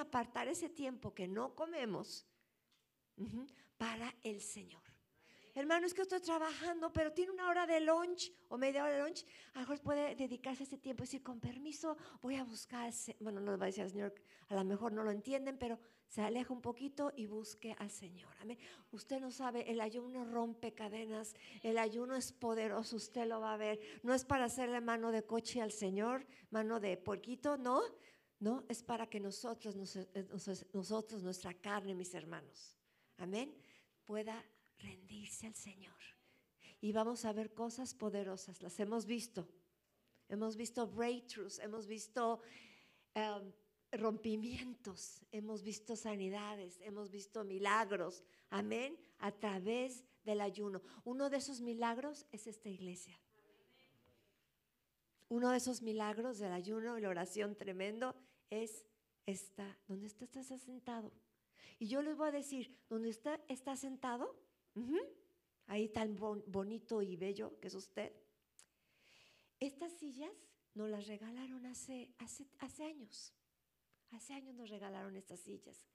apartar ese tiempo que no comemos para el Señor. Hermano, es que estoy trabajando, pero tiene una hora de lunch o media hora de lunch. A lo mejor puede dedicarse ese tiempo y decir, con permiso, voy a buscar, al Se-". bueno, no le va a decir al Señor, a lo mejor no lo entienden, pero se aleja un poquito y busque al Señor. Amén. Usted no sabe, el ayuno rompe cadenas, el ayuno es poderoso, usted lo va a ver. No es para hacerle mano de coche al Señor, mano de porquito, no. No, es para que nosotros, nos- eh, nos- nosotros, nuestra carne, mis hermanos, amén, pueda rendirse al Señor. Y vamos a ver cosas poderosas, las hemos visto. Hemos visto breakthroughs, hemos visto um, rompimientos, hemos visto sanidades, hemos visto milagros, amén, a través del ayuno. Uno de esos milagros es esta iglesia. Uno de esos milagros del ayuno y la oración tremendo es esta, donde está, estás sentado. Y yo les voy a decir, donde está, está sentado, ahí tan bon- bonito y bello que es usted, estas sillas nos las regalaron hace, hace, hace años. Hace años nos regalaron estas sillas.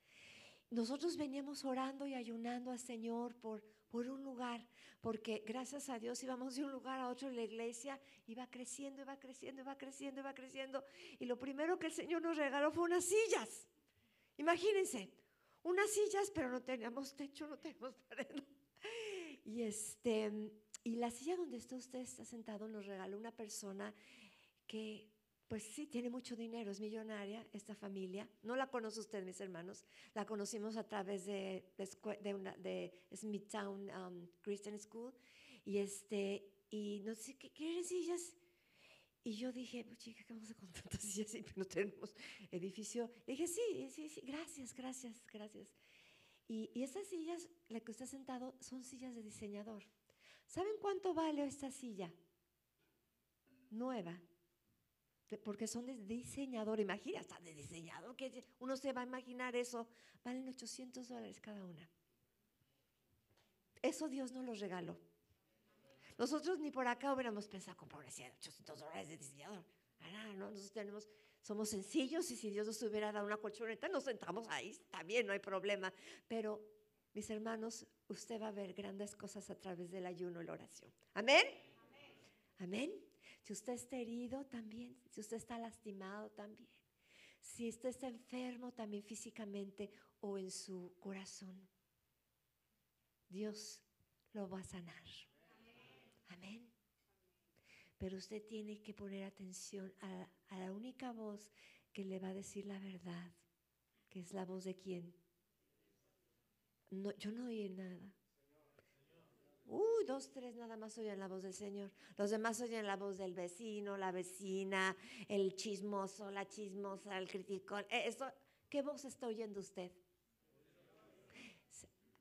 Nosotros veníamos orando y ayunando al Señor por, por un lugar, porque gracias a Dios íbamos de un lugar a otro en la iglesia, iba creciendo, iba creciendo, iba creciendo, iba creciendo. Y lo primero que el Señor nos regaló fue unas sillas. Imagínense, unas sillas, pero no teníamos techo, no teníamos pared. Y este, y la silla donde está usted está sentado nos regaló una persona que pues sí, tiene mucho dinero, es millonaria esta familia. No la conoce usted, mis hermanos. La conocimos a través de, de, de una- Smithtown um, Christian School. Y, este, y no sé, ¿qué quieren sillas? Y yo dije, pues chica, ¿qué vamos a con tantas sillas si no tenemos edificio? Le dije, sí, sí, sí, gracias, gracias, gracias. Y, y esas sillas, la que está sentado, son sillas de diseñador. ¿Saben cuánto vale esta silla? Nueva. Porque son de diseñador, imagina, hasta de diseñador, que uno se va a imaginar eso, valen 800 dólares cada una. Eso Dios nos los regaló. Nosotros ni por acá hubiéramos pensado comprar una silla de 800 dólares de diseñador. Ah, no, no, nosotros tenemos, somos sencillos y si Dios nos hubiera dado una colchoneta, nos sentamos ahí, bien, no hay problema. Pero, mis hermanos, usted va a ver grandes cosas a través del ayuno y la oración. Amén. Amén. Si usted está herido también, si usted está lastimado también, si usted está enfermo también físicamente o en su corazón, Dios lo va a sanar. Amén. Pero usted tiene que poner atención a, la única voz que le va a decir la verdad, que es la voz de quién. No, yo no oí nada. Uy, dos, tres nada más oyen la voz del Señor. Los demás oyen la voz del vecino, la vecina, el chismoso, la chismosa, el criticón. Eh, Eso, ¿Qué voz está oyendo usted?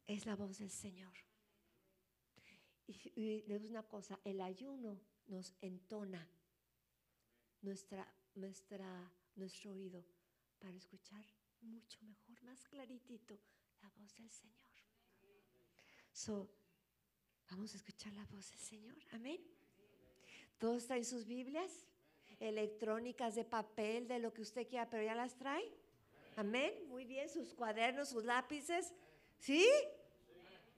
Es la voz del Señor. Y, y una cosa, el ayuno nos entona nuestra, nuestra, nuestro oído para escuchar mucho mejor, más claritito la voz del Señor. So, vamos a escuchar la voz del Señor. Amén. Todos traen sus Biblias, electrónicas de papel, de lo que usted quiera, pero ya las trae. Amén. Muy bien, sus cuadernos, sus lápices. ¿Sí?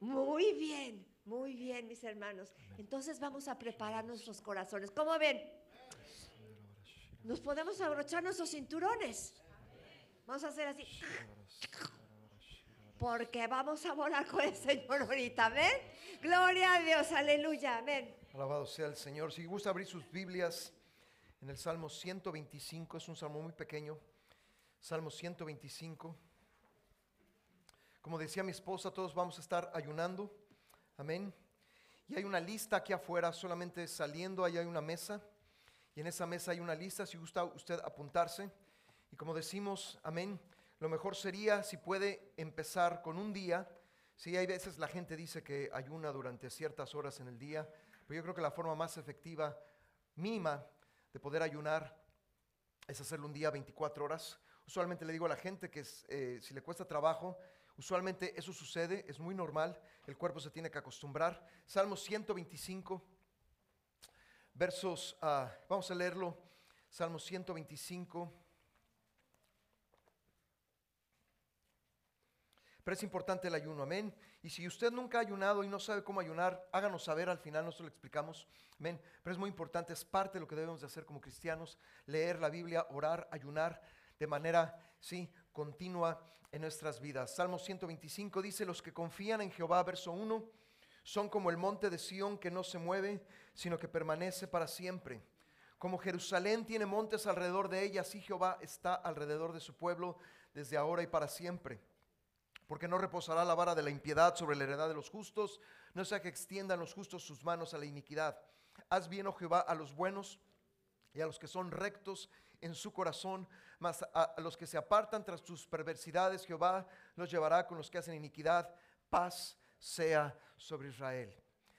Muy bien, muy bien, mis hermanos. Entonces vamos a preparar nuestros corazones. ¿Cómo ven? Nos podemos abrochar nuestros cinturones. Vamos a hacer así. Porque vamos a volar con el Señor ahorita. Amén. Gloria a Dios. Aleluya. Amén. Alabado sea el Señor. Si gusta abrir sus Biblias en el Salmo 125, es un salmo muy pequeño. Salmo 125. Como decía mi esposa, todos vamos a estar ayunando. Amén. Y hay una lista aquí afuera, solamente saliendo, ahí hay una mesa. Y en esa mesa hay una lista, si gusta usted apuntarse. Y como decimos, amén, lo mejor sería si puede empezar con un día. Sí, hay veces la gente dice que ayuna durante ciertas horas en el día, pero yo creo que la forma más efectiva, mínima, de poder ayunar es hacerlo un día 24 horas. Usualmente le digo a la gente que eh, si le cuesta trabajo, usualmente eso sucede, es muy normal, el cuerpo se tiene que acostumbrar. Salmo 125, versos, ah, vamos a leerlo, Salmo 125. Pero es importante el ayuno, amén. Y si usted nunca ha ayunado y no sabe cómo ayunar, háganos saber al final, nosotros lo explicamos, amén. Pero es muy importante, es parte de lo que debemos de hacer como cristianos, leer la Biblia, orar, ayunar de manera, sí, continua en nuestras vidas. Salmo 125 dice, los que confían en Jehová, verso 1, son como el monte de Sión que no se mueve, sino que permanece para siempre. Como Jerusalén tiene montes alrededor de ella, así Jehová está alrededor de su pueblo desde ahora y para siempre porque no reposará la vara de la impiedad sobre la heredad de los justos, no sea que extiendan los justos sus manos a la iniquidad. Haz bien, oh Jehová, a los buenos y a los que son rectos en su corazón, mas a, los que se apartan tras tus perversidades, Jehová los llevará con los que hacen iniquidad. Paz sea sobre Israel.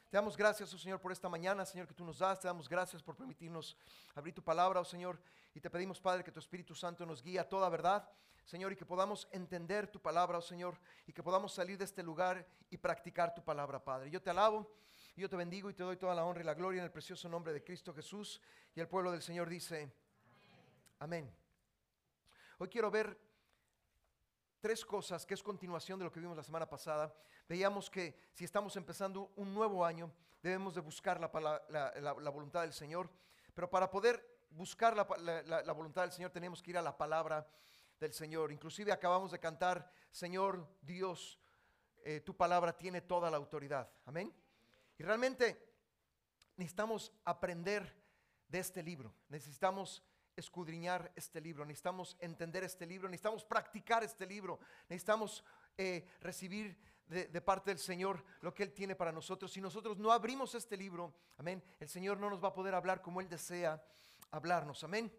Te damos gracias, oh Señor, por esta mañana, Señor, que tú nos das. Te damos gracias por permitirnos abrir tu palabra, oh Señor. Y te pedimos, Padre, que tu Espíritu Santo nos guíe a toda verdad. Señor, y que podamos entender tu palabra, oh Señor, y que podamos salir de este lugar y practicar tu palabra, Padre. Yo te alabo, yo te bendigo y te doy toda la honra y la gloria en el precioso nombre de Cristo Jesús. Y el pueblo del Señor dice, amén. Hoy quiero ver tres cosas que es continuación de lo que vimos la semana pasada. Veíamos que si estamos empezando un nuevo año, debemos de buscar la, voluntad del Señor, pero para poder buscar la, voluntad del Señor tenemos que ir a la palabra del Señor. Inclusive acabamos de cantar, Señor Dios, eh, tu palabra tiene toda la autoridad. Amén. Y realmente necesitamos aprender de este libro. Necesitamos escudriñar este libro, necesitamos entender este libro, necesitamos practicar este libro, necesitamos eh, recibir de, de, parte del Señor lo que Él tiene para nosotros. Si nosotros no abrimos este libro, amén, el Señor no nos va a poder hablar como Él desea hablarnos, amén.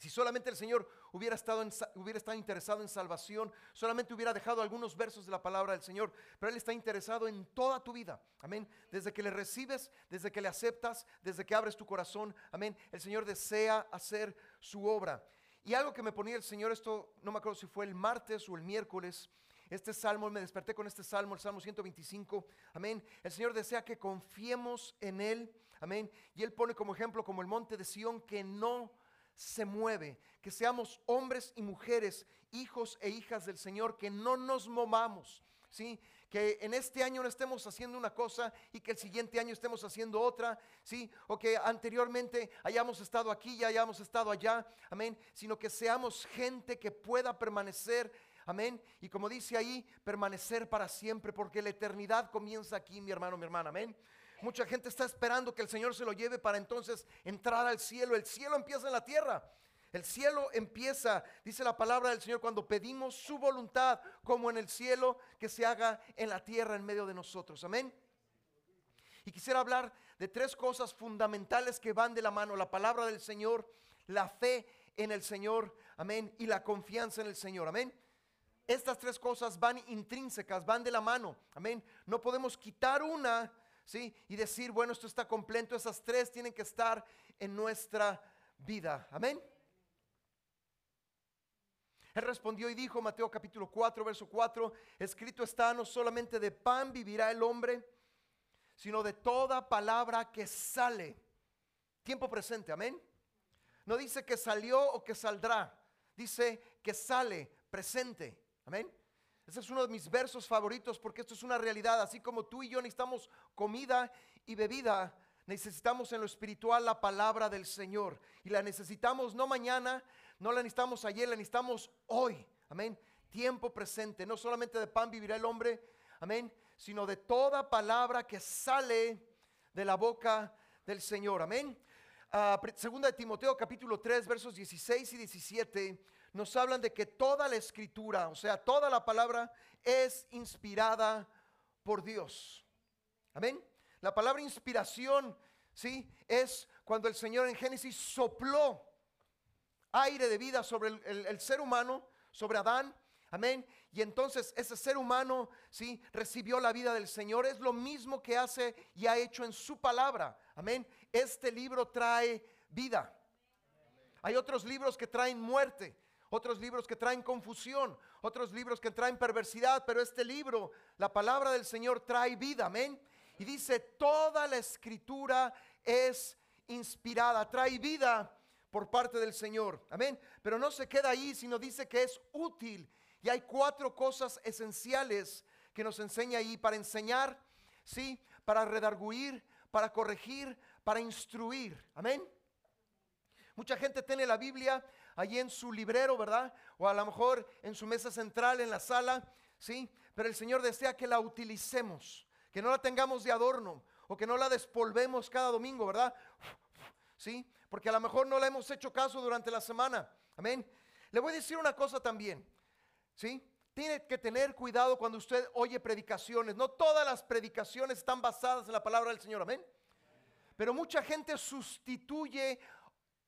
Si solamente el Señor hubiera estado, hubiera estado interesado en salvación, solamente hubiera dejado algunos versos de la palabra del Señor, pero Él está interesado en toda tu vida. Amén. Desde que le recibes, desde que le aceptas, desde que abres tu corazón. Amén. El Señor desea hacer su obra. Y algo que me ponía el Señor, esto no me acuerdo si fue el martes o el miércoles, este salmo, me desperté con este salmo, el salmo 125. Amén. El Señor desea que confiemos en Él. Amén. Y Él pone como ejemplo como el monte de Sión que no se mueve, que seamos hombres y mujeres, hijos e hijas del Señor, que no nos movamos, ¿sí? Que en este año no estemos haciendo una cosa y que el siguiente año estemos haciendo otra, ¿sí? O que anteriormente hayamos estado aquí y hayamos estado allá, amén, sino que seamos gente que pueda permanecer Amén. Y como dice ahí, permanecer para siempre, porque la eternidad comienza aquí, mi hermano, mi hermana. Amén. Mucha gente está esperando que el Señor se lo lleve para entonces entrar al cielo. El cielo empieza en la tierra. El cielo empieza, dice la palabra del Señor, cuando pedimos su voluntad, como en el cielo, que se haga en la tierra en medio de nosotros. Amén. Y quisiera hablar de tres cosas fundamentales que van de la mano. La palabra del Señor, la fe en el Señor, amén, y la confianza en el Señor, amén. Estas tres cosas van intrínsecas, van de la mano, amén. No podemos quitar una y decir, bueno, esto está completo, esas tres tienen que estar en nuestra vida. Amén. Él respondió y dijo, Mateo capítulo 4, verso 4, escrito está, no solamente de pan vivirá el hombre, sino de toda palabra que sale. Tiempo presente, amén. No dice que salió o que saldrá, dice que sale presente, amén. Ese es uno de mis versos favoritos porque esto es una realidad. Así como tú y yo necesitamos comida y bebida, necesitamos en lo espiritual la palabra del Señor. Y la necesitamos no mañana, no la necesitamos ayer, la necesitamos hoy. Amén. Tiempo presente. No solamente de pan vivirá el hombre, amén, sino de toda palabra que sale de la boca del Señor. Amén. Ah, segunda de Timoteo capítulo 3 versos 16 y 17 nos hablan de que toda la escritura, o sea, toda la palabra es inspirada por Dios. Amén. La palabra inspiración, ¿sí? Es cuando el Señor en Génesis sopló aire de vida sobre el, ser humano, sobre Adán. Amén. Y entonces ese ser humano, ¿sí? Recibió la vida del Señor. Es lo mismo que hace y ha hecho en su palabra. Amén. Este libro trae vida. Hay otros libros que traen muerte otros libros que traen confusión, otros libros que traen perversidad, pero este libro, la palabra del Señor trae vida, amén. Y dice, toda la escritura es inspirada, trae vida por parte del Señor, amén. Pero no se queda ahí, sino dice que es útil Y hay cuatro cosas esenciales que nos enseña ahí para enseñar, ¿sí? Para redarguir, para corregir, para instruir. Amén. Mucha gente tiene la Biblia allí en su librero, ¿verdad? O a lo mejor en su mesa central, en la sala, ¿sí? Pero el Señor desea que la utilicemos, que no la tengamos de adorno o que no la despolvemos cada domingo, ¿verdad? ¿Sí? Porque a lo mejor no la hemos hecho caso durante la semana. Amén. Le voy a decir una cosa también. ¿Sí? Tiene que tener cuidado cuando usted oye predicaciones. No todas las predicaciones están basadas en la palabra del Señor. Amén. Pero mucha gente sustituye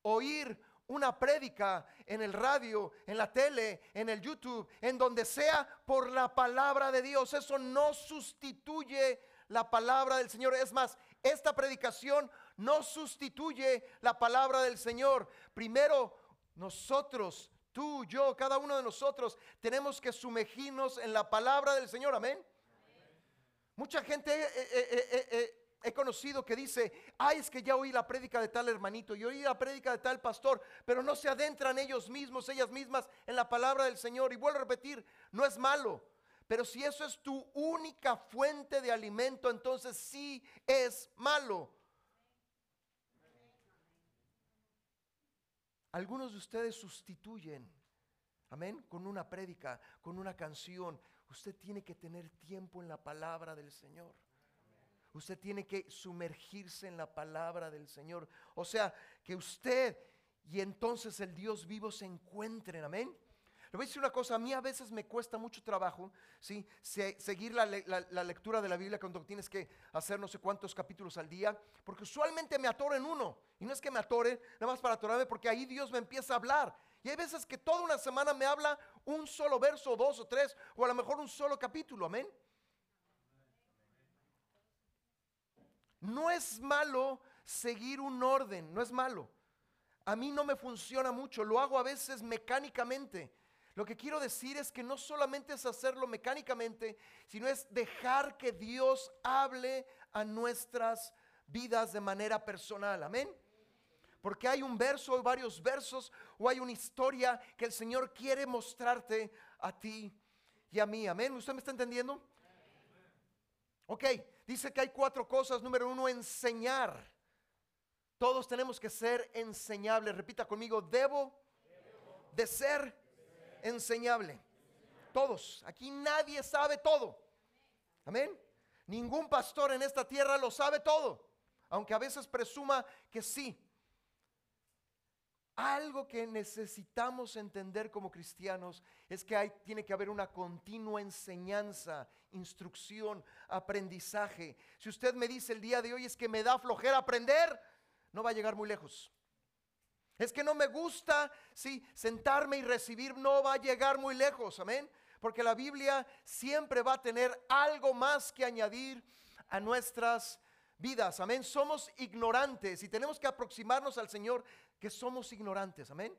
oír una prédica en el radio, en la tele, en el YouTube, en donde sea por la palabra de Dios. Eso no sustituye la palabra del Señor. Es más, esta predicación no sustituye la palabra del Señor. Primero, nosotros, tú, yo, cada uno de nosotros, tenemos que sumergirnos en la palabra del Señor. Amén. Mucha gente eh, eh, eh, he conocido que dice, ay, es que ya oí la prédica de tal hermanito y oí la prédica de tal pastor, pero no se adentran ellos mismos, ellas mismas en la palabra del Señor. Y vuelvo a repetir, no es malo, pero si eso es tu única fuente de alimento, entonces sí es malo. Algunos de ustedes sustituyen, amén, con una prédica, con una canción. Usted tiene que tener tiempo en la palabra del Señor. Usted tiene que sumergirse en la palabra del Señor. O sea, que usted y entonces el Dios vivo se encuentren. Amén. Le voy a decir una cosa, a mí a veces me cuesta mucho trabajo, ¿sí? seguir la, lectura de la Biblia cuando tienes que hacer no sé cuántos capítulos al día, porque usualmente me atoro en uno. Y no es que me atore, nada más para atorarme, porque ahí Dios me empieza a hablar. Y hay veces que toda una semana me habla un solo verso, dos o tres, o a lo mejor un solo capítulo, amén. No es malo seguir un orden, no es malo. A mí no me funciona mucho, lo hago a veces mecánicamente. Lo que quiero decir es que no solamente es hacerlo mecánicamente, sino es dejar que Dios hable a nuestras vidas de manera personal. Amén. Porque hay un verso o varios versos o hay una historia que el Señor quiere mostrarte a ti y a mí. Amén. ¿Usted me está entendiendo? Ok, dice que hay cuatro cosas. Número uno, enseñar. Todos tenemos que ser enseñables. Repita conmigo, debo, de ser, enseñable. Todos. Aquí nadie sabe todo. Amén. Ningún pastor en esta tierra lo sabe todo. Aunque a veces presuma que sí. Algo que necesitamos entender como cristianos es que hay, tiene que haber una continua enseñanza, instrucción, aprendizaje. Si usted me dice el día de hoy es que me da flojera aprender, no va a llegar muy lejos. Es que no me gusta, sí, sentarme y recibir, no va a llegar muy lejos, amén. Porque la Biblia siempre va a tener algo más que añadir a nuestras vidas, amén. Somos ignorantes y tenemos que aproximarnos al Señor que somos ignorantes, amén.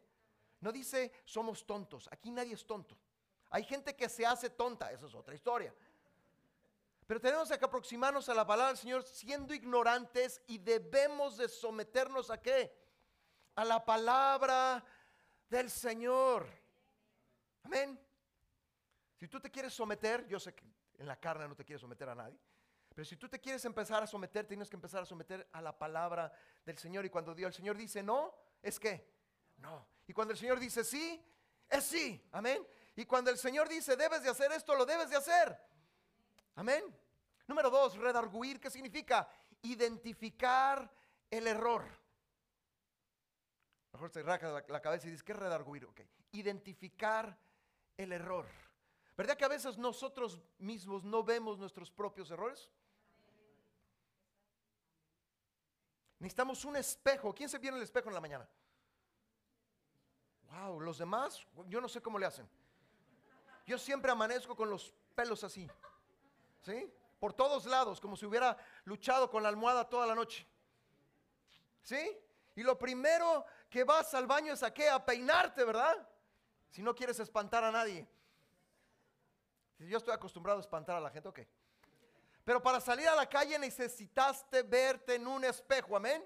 No dice somos tontos, aquí nadie es tonto. Hay gente que se hace tonta, esa es otra historia. Pero tenemos que aproximarnos a la palabra del Señor siendo ignorantes y debemos de someternos a qué? A la palabra del Señor. Amén. Si tú te quieres someter, yo sé que en la carne no te quieres someter a nadie, pero si tú te quieres empezar a someter, tienes que empezar a someter a la palabra del Señor. Y cuando Dios, el Señor dice no, es que no. Y cuando el Señor dice sí, es sí. Amén. Y cuando el Señor dice debes de hacer esto, lo debes de hacer. Amén. Número dos, redarguir. ¿Qué significa? Identificar el error. Mejor se raca la, cabeza y dice, ¿qué es redarguir? Ok. Identificar el error. ¿Verdad que a veces nosotros mismos no vemos nuestros propios errores? Necesitamos un espejo. ¿Quién se viene el espejo en la mañana? Wow, los demás, yo no sé cómo le hacen. Yo siempre amanezco con los pelos así. ¿Sí? Por todos lados, como si hubiera luchado con la almohada toda la noche. ¿Sí? Y lo primero que vas al baño es a qué? A peinarte, ¿verdad? Si no quieres espantar a nadie. Yo estoy acostumbrado a espantar a la gente, ok. Pero para salir a la calle necesitaste verte en un espejo, amén.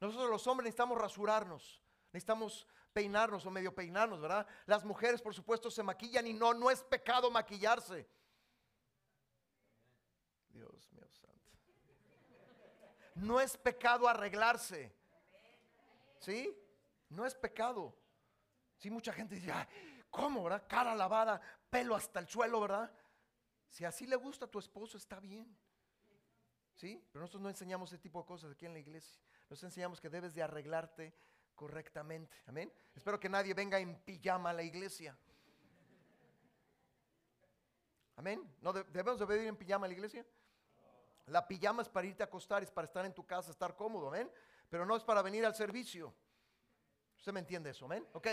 Nosotros los hombres necesitamos rasurarnos, necesitamos peinarnos o medio peinarnos, ¿verdad? Las mujeres, por supuesto, se maquillan y no, no es pecado maquillarse. Dios mío santo. No es pecado arreglarse. ¿Sí? No es pecado. Sí, mucha gente dice, ¿cómo, verdad? Cara lavada, pelo hasta el suelo, ¿verdad? Si así le gusta a tu esposo, está bien. ¿Sí? Pero nosotros no enseñamos ese tipo de cosas aquí en la iglesia. Nos enseñamos que debes de arreglarte correctamente. Amén. Espero que nadie venga en pijama a la iglesia. Amén. ¿No debemos de venir en pijama a la iglesia? La pijama es para irte a acostar, es para estar en tu casa, estar cómodo, amén. Pero no es para venir al servicio. ¿Usted me entiende eso, amén? Ok.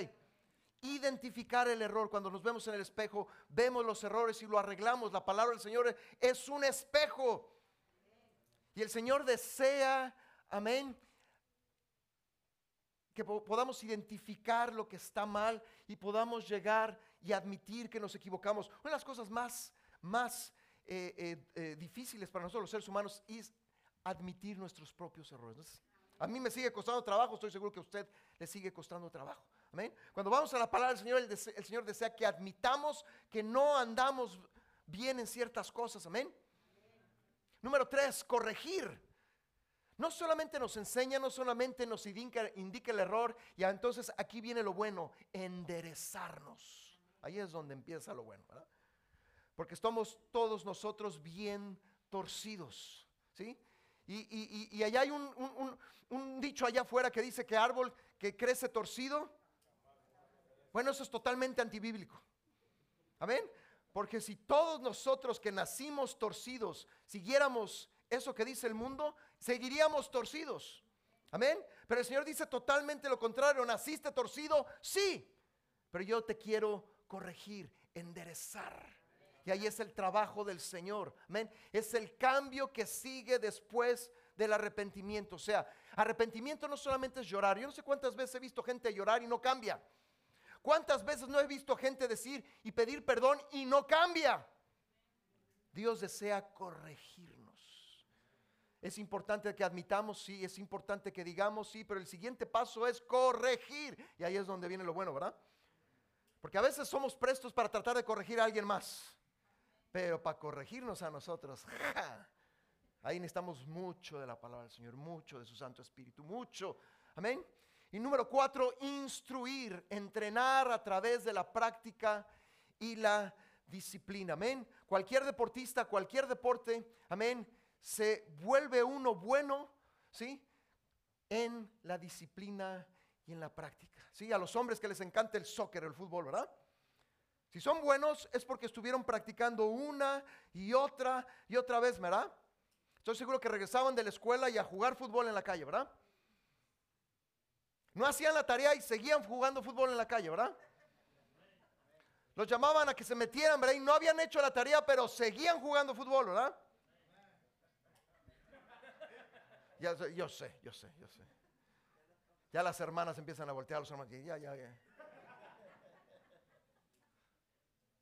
Identificar el error. Cuando nos vemos en el espejo, vemos los errores y lo arreglamos. La palabra del Señor es un espejo. Y el Señor desea, amén, que podamos identificar lo que está mal y podamos llegar y admitir que nos equivocamos. Una de las cosas más, más eh, eh, eh, difíciles para nosotros los seres humanos es admitir nuestros propios errores. A mí me sigue costando trabajo, estoy seguro que a usted le sigue costando trabajo. Amén. Cuando vamos a la palabra del Señor, el, Señor desea que admitamos que no andamos bien en ciertas cosas. Amén. Número tres, corregir. No solamente nos enseña, no solamente nos indica, indica el error, y entonces aquí viene lo bueno, enderezarnos. Ahí es donde empieza lo bueno, ¿verdad? Porque estamos todos nosotros bien torcidos, ¿sí? Y, allá hay un, un, dicho allá afuera que dice que árbol que crece torcido, bueno, eso es totalmente antibíblico. Amén. Porque si todos nosotros que nacimos torcidos siguiéramos eso que dice el mundo, seguiríamos torcidos. Amén. Pero el Señor dice totalmente lo contrario. ¿Naciste torcido? Sí. Pero yo te quiero corregir, enderezar. Y ahí es el trabajo del Señor. Amén. Es el cambio que sigue después del arrepentimiento. O sea, arrepentimiento no solamente es llorar. Yo no sé cuántas veces he visto gente llorar y no cambia. ¿Cuántas veces no he visto gente decir y pedir perdón y no cambia? Dios desea corregirnos. Es importante que admitamos, sí, es importante que digamos, sí, pero el siguiente paso es corregir. Y ahí es donde viene lo bueno, ¿verdad? Porque a veces somos prestos para tratar de corregir a alguien más. Pero para corregirnos a nosotros, ahí necesitamos mucho de la palabra del Señor, mucho de su Santo Espíritu, mucho. Amén. Y número cuatro, instruir, entrenar a través de la práctica y la disciplina. Amén. Cualquier deportista, cualquier deporte, amén, se vuelve uno bueno, ¿sí? En la disciplina y en la práctica. ¿Sí? A los hombres que les encanta el soccer, el fútbol, ¿verdad? Si son buenos es porque estuvieron practicando una y otra y otra vez, ¿verdad? Estoy seguro que regresaban de la escuela y a jugar fútbol en la calle, ¿verdad? No hacían la tarea y seguían jugando fútbol en la calle, ¿verdad? Los llamaban a que se metieran, ¿verdad? Y no habían hecho la tarea, pero seguían jugando fútbol, ¿verdad? Ya, yo sé, yo sé, yo sé. Ya las hermanas empiezan a voltear a los hermanos. Ya, ya, ya.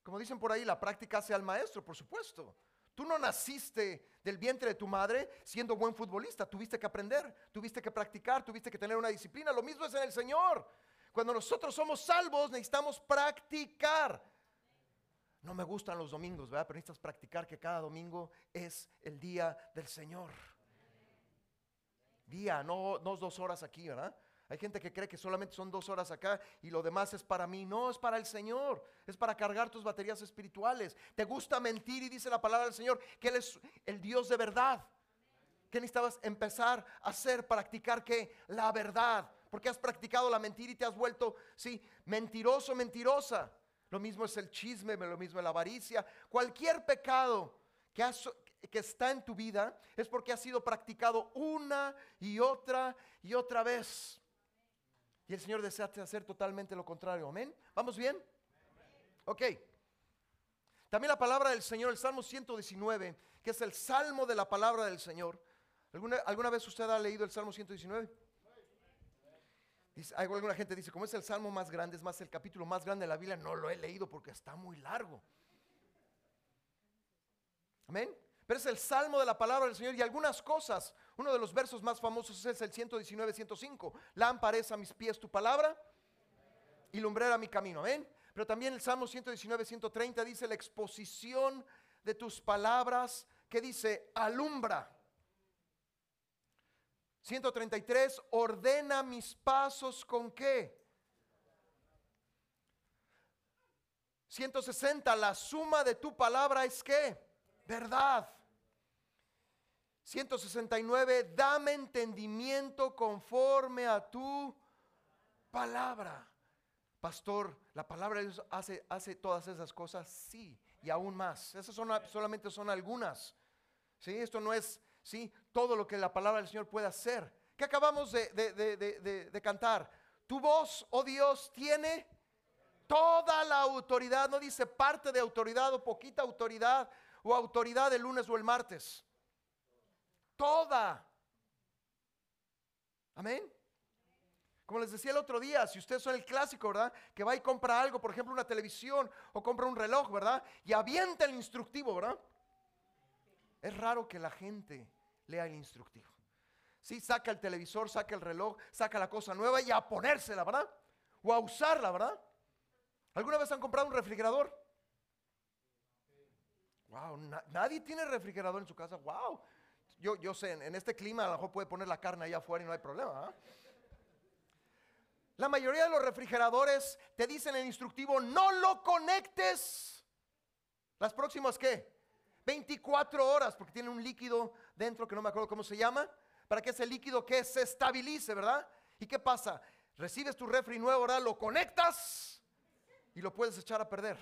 Como dicen por ahí, la práctica hace al maestro, por supuesto. Tú no naciste del vientre de tu madre siendo buen futbolista. Tuviste que aprender, tuviste que practicar, tuviste que tener una disciplina. Lo mismo es en el Señor. Cuando nosotros somos salvos, necesitamos practicar. No me gustan los domingos, ¿verdad? Pero necesitas practicar que cada domingo es el día del Señor. Día, no, no dos horas aquí, ¿verdad? Hay gente que cree que solamente son dos horas acá y lo demás es para mí. No, es para el Señor. Es para cargar tus baterías espirituales. Te gusta mentir y dice la palabra del Señor que Él es el Dios de verdad. ¿Qué necesitabas empezar a hacer? Practicar que la verdad. Porque has practicado la mentira y te has vuelto, sí, mentiroso, mentirosa. Lo mismo es el chisme, lo mismo es la avaricia. Cualquier pecado que, que está en tu vida es porque ha sido practicado una y otra y otra vez. Y el Señor desea hacer totalmente lo contrario. Amén. ¿Vamos bien? Ok. También la palabra del Señor, el Salmo 119, que es el salmo de la palabra del Señor. ¿Alguna, ¿alguna vez usted ha leído el Salmo 119? Dice, alguna gente dice, como es el salmo más grande, es más el capítulo más grande de la Biblia, no lo he leído porque está muy largo. Amén. Pero es el salmo de la palabra del Señor y algunas cosas. Uno de los versos más famosos es el 119, 105. Lámpara es a mis pies tu palabra y lumbrera mi camino. Amén. Pero también el Salmo 119, 130 dice la exposición de tus palabras que dice alumbra. 133, ordena mis pasos con qué? 160, la suma de tu palabra es qué? Verdad. 169, dame entendimiento conforme a tu palabra. Pastor, ¿la palabra de Dios hace, todas esas cosas? Sí, y aún más. Esas son, solamente son algunas. ¿Sí? Esto no es ¿sí? todo lo que la palabra del Señor puede hacer. ¿Qué acabamos de, de cantar? Tu voz, oh Dios, tiene toda la autoridad. No dice parte de autoridad o poquita autoridad o autoridad el lunes o el martes. Toda. Amén. Como les decía el otro día, si ustedes son el clásico, ¿verdad? Que va y compra algo, por ejemplo, una televisión o compra un reloj, ¿verdad? Y avienta el instructivo, ¿verdad? Es raro que la gente lea el instructivo. Sí, saca el televisor, saca el reloj, saca la cosa nueva y a ponérsela, ¿verdad? O a usarla, ¿verdad? ¿Alguna vez han comprado un refrigerador? Wow, nadie tiene refrigerador en su casa. Wow. Yo, yo sé, en, este clima a lo mejor puede poner la carne allá afuera y no hay problema. La mayoría de los refrigeradores te dicen en el instructivo, no lo conectes. Las próximas, ¿qué? 24 horas, porque tiene un líquido dentro que no me acuerdo cómo se llama, para que ese líquido que se estabilice, ¿verdad? ¿Y qué pasa? Recibes tu refri nuevo, ¿verdad? Lo conectas y lo puedes echar a perder.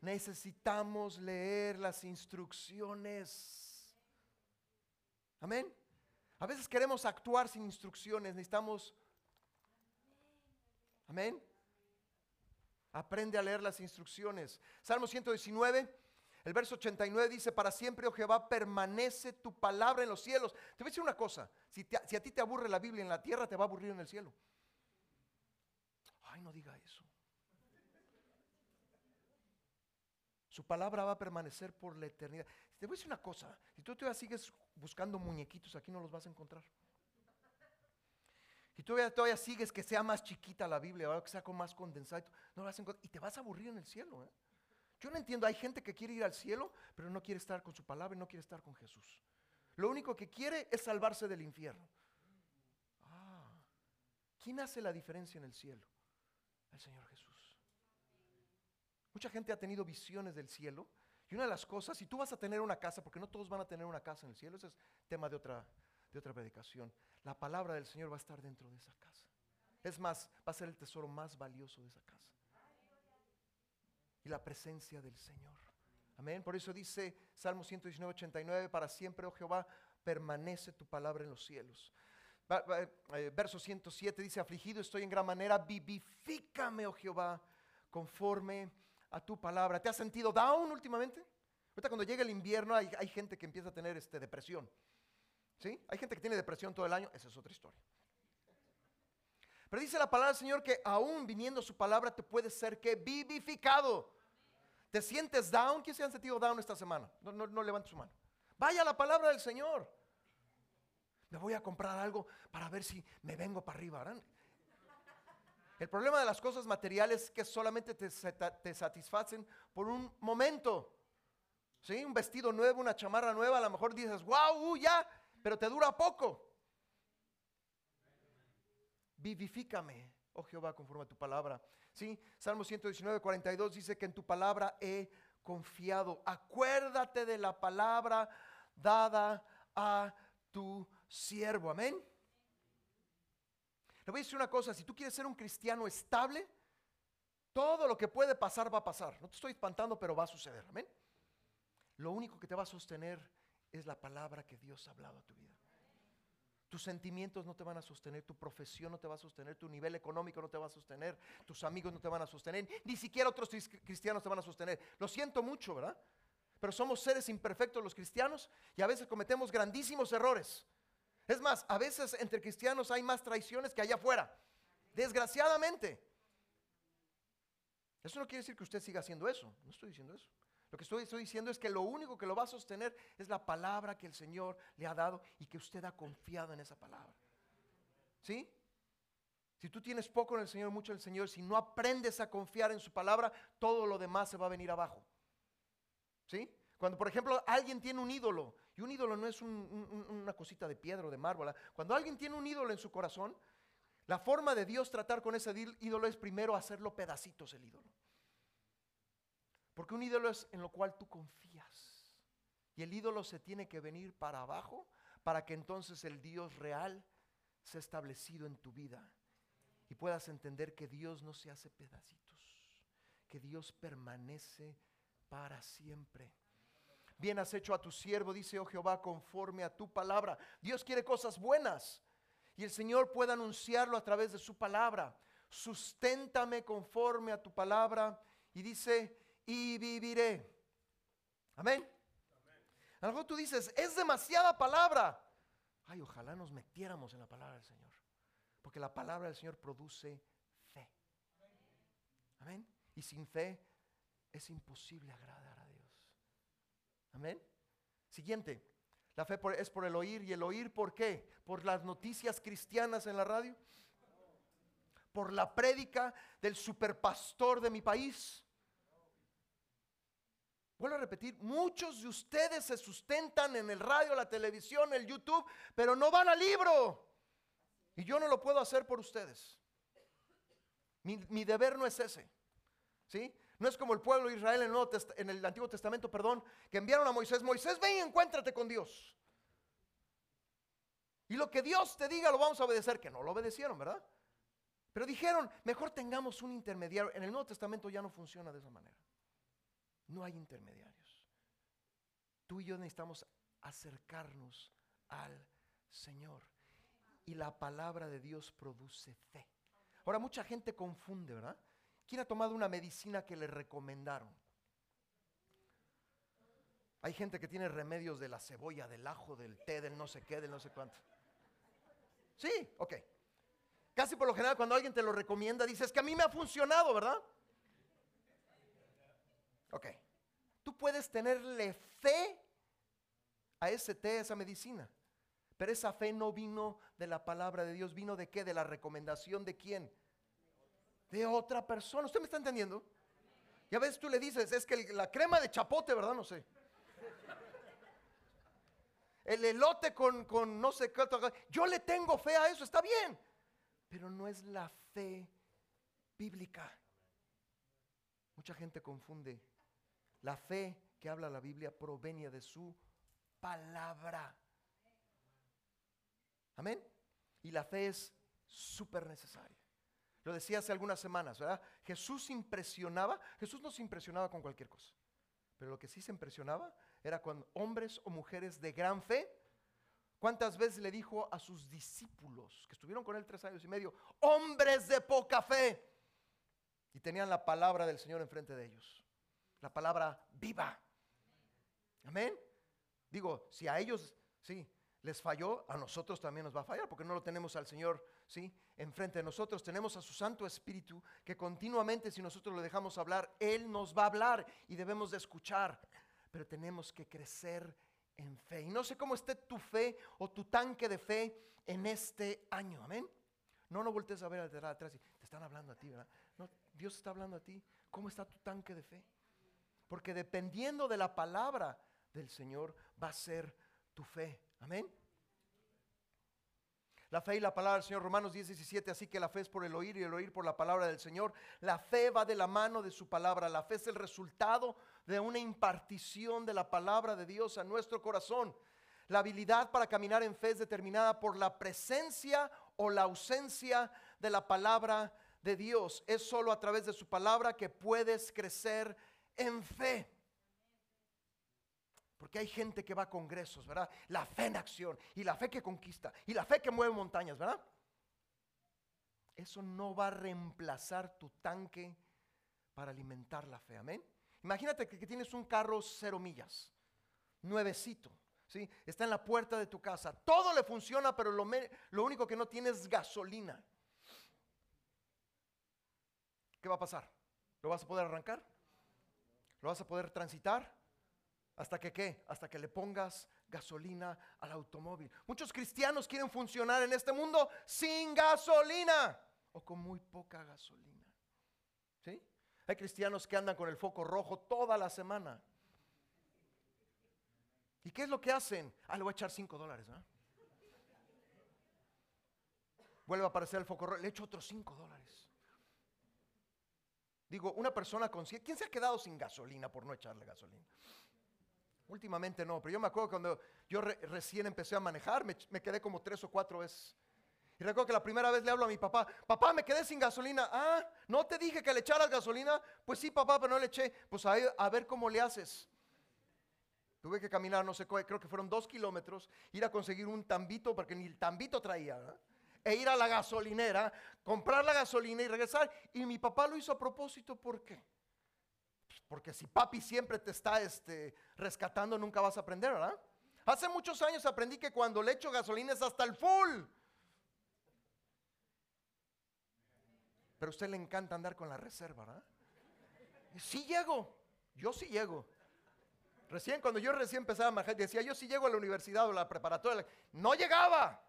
Necesitamos leer las instrucciones. Amén. A veces queremos actuar sin instrucciones, necesitamos... Amén. Aprende a leer las instrucciones. Salmo 119, el verso 89 dice, para siempre, oh Jehová, permanece tu palabra en los cielos. Te voy a decir una cosa, si, si a ti te aburre la Biblia en la tierra, te va a aburrir en el cielo. Ay, no diga eso. Su palabra va a permanecer por la eternidad. Te voy a decir una cosa, si tú todavía sigues buscando muñequitos, aquí no los vas a encontrar. Y tú todavía, sigues que sea más chiquita la Biblia, que sea con más condensado, no vas a encontrar, y te vas a aburrir en el cielo. ¿eh? Yo no entiendo, hay gente que quiere ir al cielo, pero no quiere estar con su palabra y no quiere estar con Jesús. Lo único que quiere es salvarse del infierno. Ah, ¿quién hace la diferencia en el cielo? El Señor Jesús. Mucha gente ha tenido visiones del cielo. Y una de las cosas, si tú vas a tener una casa, porque no todos van a tener una casa en el cielo, ese es tema de otra, de otra predicación. La palabra del Señor va a estar dentro de esa casa. Es más, va a ser el tesoro más valioso de esa casa. Y la presencia del Señor. Amén. Por eso dice Salmo 119, 89, para siempre, oh Jehová, permanece tu palabra en los cielos. Eh, verso 107 dice, afligido estoy en gran manera, vivifícame, oh Jehová, conforme a tu palabra. ¿Te has sentido down últimamente? Ahorita cuando llega el invierno hay, gente que empieza a tener este, depresión. ¿Sí? Hay gente que tiene depresión todo el año, esa es otra historia. Pero dice la palabra del Señor que aún viniendo su palabra te puede ser que vivificado. ¿Te sientes down? ¿Quién se han sentido down esta semana? No, no, no levante su mano. Vaya la palabra del Señor. Me voy a comprar algo para ver si me vengo para arriba. El problema de las cosas materiales es que solamente te, satisfacen por un momento. ¿Sí? Un vestido nuevo, una chamarra nueva, a lo mejor dices, wow, uh, ya, pero te dura poco. Vivifícame, oh Jehová, conforme a tu palabra. ¿Sí? Salmo 119, 42 dice que en tu palabra he confiado. Acuérdate de la palabra dada a tu siervo. Amén. Le voy a decir una cosa, si tú quieres ser un cristiano estable, todo lo que puede pasar va a pasar. No te estoy espantando, pero va a suceder. Amén. Lo único que te va a sostener es la palabra que Dios ha hablado a tu vida. Tus sentimientos no te van a sostener, tu profesión no te va a sostener, tu nivel económico no te va a sostener, tus amigos no te van a sostener, ni siquiera otros cristianos te van a sostener. Lo siento mucho, ¿verdad? Pero somos seres imperfectos los cristianos y a veces cometemos grandísimos errores. Es más, a veces entre cristianos hay más traiciones que allá afuera. Desgraciadamente. Eso no quiere decir que usted siga haciendo eso. No estoy diciendo eso. Lo que estoy, estoy, diciendo es que lo único que lo va a sostener es la palabra que el Señor le ha dado y que usted ha confiado en esa palabra. ¿Sí? Si tú tienes poco en el Señor, mucho en el Señor, si no aprendes a confiar en su palabra, todo lo demás se va a venir abajo. ¿Sí? Cuando, por ejemplo, alguien tiene un ídolo, y un ídolo no es una cosita de piedra o de mármol. Cuando alguien tiene un ídolo en su corazón, la forma de Dios tratar con ese ídolo es primero hacerlo pedacitos el ídolo. Porque un ídolo es en lo cual tú confías. Y el ídolo se tiene que venir para abajo para que entonces el Dios real sea establecido en tu vida y puedas entender que Dios no se hace pedacitos, que Dios permanece para siempre. Bien has hecho a tu siervo, dice oh Jehová, conforme a tu palabra. Dios quiere cosas buenas y el Señor puede anunciarlo a través de su palabra. Susténtame conforme a tu palabra y dice, y viviré. Amén. Algo tú dices, es demasiada palabra. Ay, ojalá nos metiéramos en la palabra del Señor. Porque la palabra del Señor produce fe. Amén. Y sin fe es imposible agradar a. Amén. Siguiente. La fe es por el oír. ¿Y el oír por qué? Por las noticias cristianas en la radio. Por la prédica del superpastor de mi país. Vuelvo a repetir, muchos de ustedes se sustentan en el radio, la televisión, el YouTube, pero no van al libro. Y yo no lo puedo hacer por ustedes. Mi, deber no es ese. ¿Sí? No es como el pueblo de Israel en el, Antiguo Testamento, perdón, que enviaron a Moisés, Moisés, ven y encuéntrate con Dios. Y lo que Dios te diga lo vamos a obedecer, que no lo obedecieron, ¿verdad? Pero dijeron, mejor tengamos un intermediario. En el Nuevo Testamento ya no funciona de esa manera. No hay intermediarios. Tú y yo necesitamos acercarnos al Señor. Y la palabra de Dios produce fe. Ahora mucha gente confunde, ¿verdad? ¿Quién ha tomado una medicina que le recomendaron? Hay gente que tiene remedios de la cebolla, del ajo, del té, del no sé qué, del no sé cuánto. Sí, ok. Casi por lo general cuando alguien te lo recomienda, dices que a mí me ha funcionado, ¿verdad? Ok. Tú puedes tenerle fe a ese té, a esa medicina. Pero esa fe no vino de la palabra de Dios, vino de qué? De la recomendación de quién? De otra persona. ¿Usted me está entendiendo? Ya ves, tú le dices, es que la crema de chapote, ¿verdad? No sé. El elote con, con no sé qué. Yo le tengo fe a eso, está bien. Pero no es la fe bíblica. Mucha gente confunde la fe que habla la Biblia proviene de su palabra. Amén. Y la fe es súper necesaria. Lo decía hace algunas semanas, ¿verdad? Jesús impresionaba, Jesús no se impresionaba con cualquier cosa, pero lo que sí se impresionaba era con hombres o mujeres de gran fe. ¿Cuántas veces le dijo a sus discípulos, que estuvieron con él tres años y medio, hombres de poca fe? Y tenían la palabra del Señor enfrente de ellos la palabra viva. Amén. Digo, si a ellos, sí, les falló, a nosotros también nos va a fallar, porque no lo tenemos al Señor, sí, enfrente de nosotros. Tenemos a su Santo Espíritu que continuamente, si nosotros lo dejamos hablar, Él nos va a hablar y debemos de escuchar. Pero tenemos que crecer en fe. Y no sé cómo esté tu fe o tu tanque de fe en este año. Amén. No, no voltees a ver atrás y te están hablando a ti. No, Dios está hablando a ti. ¿Cómo está tu tanque de fe? Porque dependiendo de la palabra del Señor va a ser tu fe. Amén. La fe y la palabra del Señor, Romanos 10, 17, así que la fe es por el oír y el oír por la palabra del Señor. La fe va de la mano de su palabra. La fe es el resultado de una impartición de la palabra de Dios a nuestro corazón. La habilidad para caminar en fe es determinada por la presencia o la ausencia de la palabra de Dios. Es solo a través de su palabra que puedes crecer en fe. Porque hay gente que va a congresos, ¿verdad? La fe en acción y la fe que conquista y la fe que mueve montañas, ¿verdad? Eso no va a reemplazar tu tanque para alimentar la fe, amén. Imagínate que, tienes un carro cero millas, nuevecito, ¿sí? Está en la puerta de tu casa, todo le funciona, pero lo, lo único que no tiene es gasolina. ¿Qué va a pasar? ¿Lo vas a poder arrancar? ¿Lo vas a poder transitar? ¿Hasta que qué? Hasta que le pongas gasolina al automóvil. Muchos cristianos quieren funcionar en este mundo sin gasolina. o con muy poca gasolina. ¿Sí? Hay cristianos que andan con el foco rojo toda la semana. ¿Y qué es lo que hacen? Ah, le voy a echar 5 dólares. ¿ah? Vuelve a aparecer el foco rojo, le echo otros 5 dólares. Digo, una persona con ¿quién se ha quedado sin gasolina por no echarle gasolina? Últimamente no, pero yo me acuerdo cuando yo recién empecé a manejar, me, quedé como tres o cuatro veces. Y recuerdo que la primera vez le hablo a mi papá, papá, me quedé sin gasolina. Ah, ¿no te dije que le echaras gasolina? Pues sí, papá, pero no le eché. Pues a, a ver cómo le haces. Tuve que caminar, no sé, creo que fueron dos kilómetros, ir a conseguir un tambito, porque ni el tambito traía, e ir a la gasolinera, comprar la gasolina y regresar. Y mi papá lo hizo a propósito, ¿por qué? Porque si papi siempre te está este, rescatando, nunca vas a aprender, ¿verdad? Hace muchos años aprendí que cuando le echo gasolina es hasta el full. Pero a usted le encanta andar con la reserva, ¿verdad? Sí llego, yo sí llego. Recién, cuando yo recién empezaba a manejar, decía, yo sí llego a la universidad o a la preparatoria. No llegaba.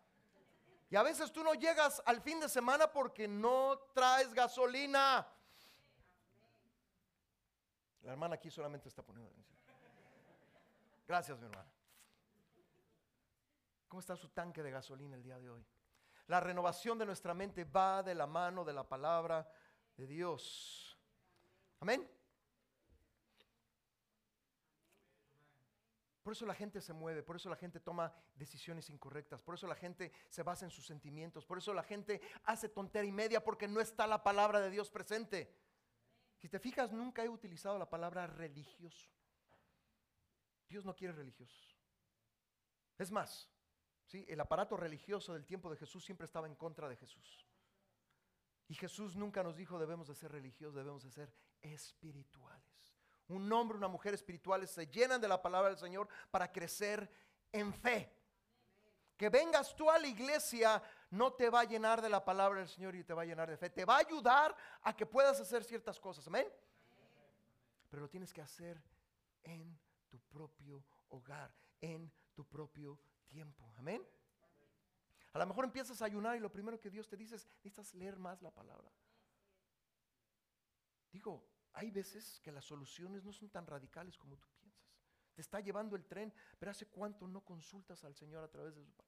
Y a veces tú no llegas al fin de semana porque no traes gasolina. La hermana aquí solamente está poniendo atención. Gracias, mi hermana. ¿Cómo está su tanque de gasolina el día de hoy? La renovación de nuestra mente va de la mano de la palabra de Dios. Amén. Por eso la gente se mueve, por eso la gente toma decisiones incorrectas, por eso la gente se basa en sus sentimientos, por eso la gente hace tontería y media porque no está la palabra de Dios presente. Si te fijas, nunca he utilizado la palabra religioso. Dios no quiere religiosos. Es más, ¿sí? el aparato religioso del tiempo de Jesús siempre estaba en contra de Jesús. Y Jesús nunca nos dijo debemos de ser religiosos, debemos de ser espirituales un hombre, una mujer espirituales se llenan de la palabra del Señor para crecer en fe. Que vengas tú a la iglesia no te va a llenar de la palabra del Señor y te va a llenar de fe. Te va a ayudar a que puedas hacer ciertas cosas. Amén. Pero lo tienes que hacer en tu propio hogar, en tu propio tiempo. Amén. A lo mejor empiezas a ayunar y lo primero que Dios te dice es, necesitas leer más la palabra. Digo, hay veces que las soluciones no son tan radicales como tú piensas. Te está llevando el tren, pero ¿hace cuánto no consultas al Señor a través de su palabra?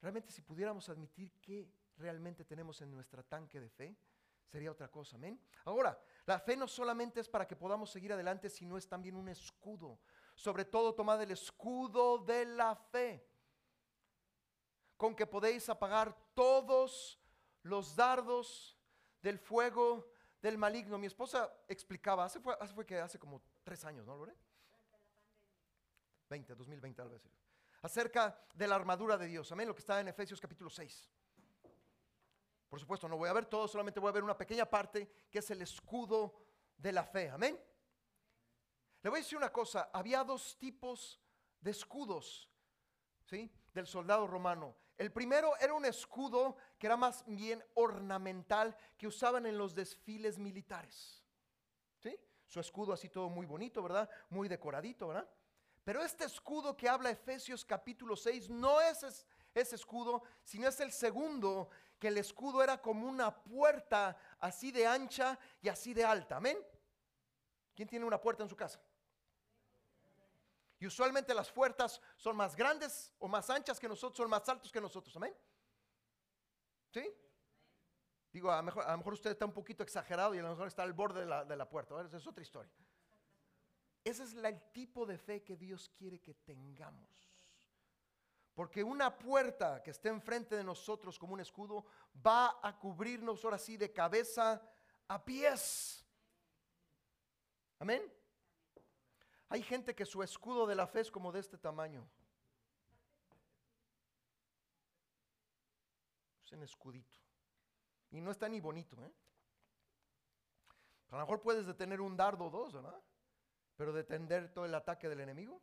Realmente si pudiéramos admitir que realmente tenemos en nuestra tanque de fe, sería otra cosa, amén. Ahora, la fe no solamente es para que podamos seguir adelante, sino es también un escudo. Sobre todo tomad el escudo de la fe, con que podéis apagar todos los dardos del fuego del maligno. Mi esposa explicaba, hace fue, hace fue que hace como tres años, ¿no, Lore? 20, 2020 tal vez. Acerca de la armadura de Dios. Amén, lo que está en Efesios capítulo 6. Por supuesto, no voy a ver todo, solamente voy a ver una pequeña parte que es el escudo de la fe. Amén. Le voy a decir una cosa, había dos tipos de escudos, ¿sí? Del soldado romano. El primero era un escudo que era más bien ornamental que usaban en los desfiles militares. ¿Sí? Su escudo así todo muy bonito, ¿verdad? Muy decoradito, ¿verdad? Pero este escudo que habla Efesios capítulo 6 no es ese escudo, sino es el segundo, que el escudo era como una puerta así de ancha y así de alta. Amén. ¿Quién tiene una puerta en su casa? Y usualmente las puertas son más grandes o más anchas que nosotros, son más altos que nosotros. Amén. ¿Sí? Digo, a lo mejor, a mejor usted está un poquito exagerado y a lo mejor está al borde de la, de la puerta. Es otra historia. Ese es el tipo de fe que Dios quiere que tengamos. Porque una puerta que esté enfrente de nosotros como un escudo va a cubrirnos ahora sí de cabeza a pies. Amén. Hay gente que su escudo de la fe es como de este tamaño. Es un escudito. Y no está ni bonito, ¿eh? A lo mejor puedes detener un dardo o dos, ¿verdad? Pero detener todo el ataque del enemigo.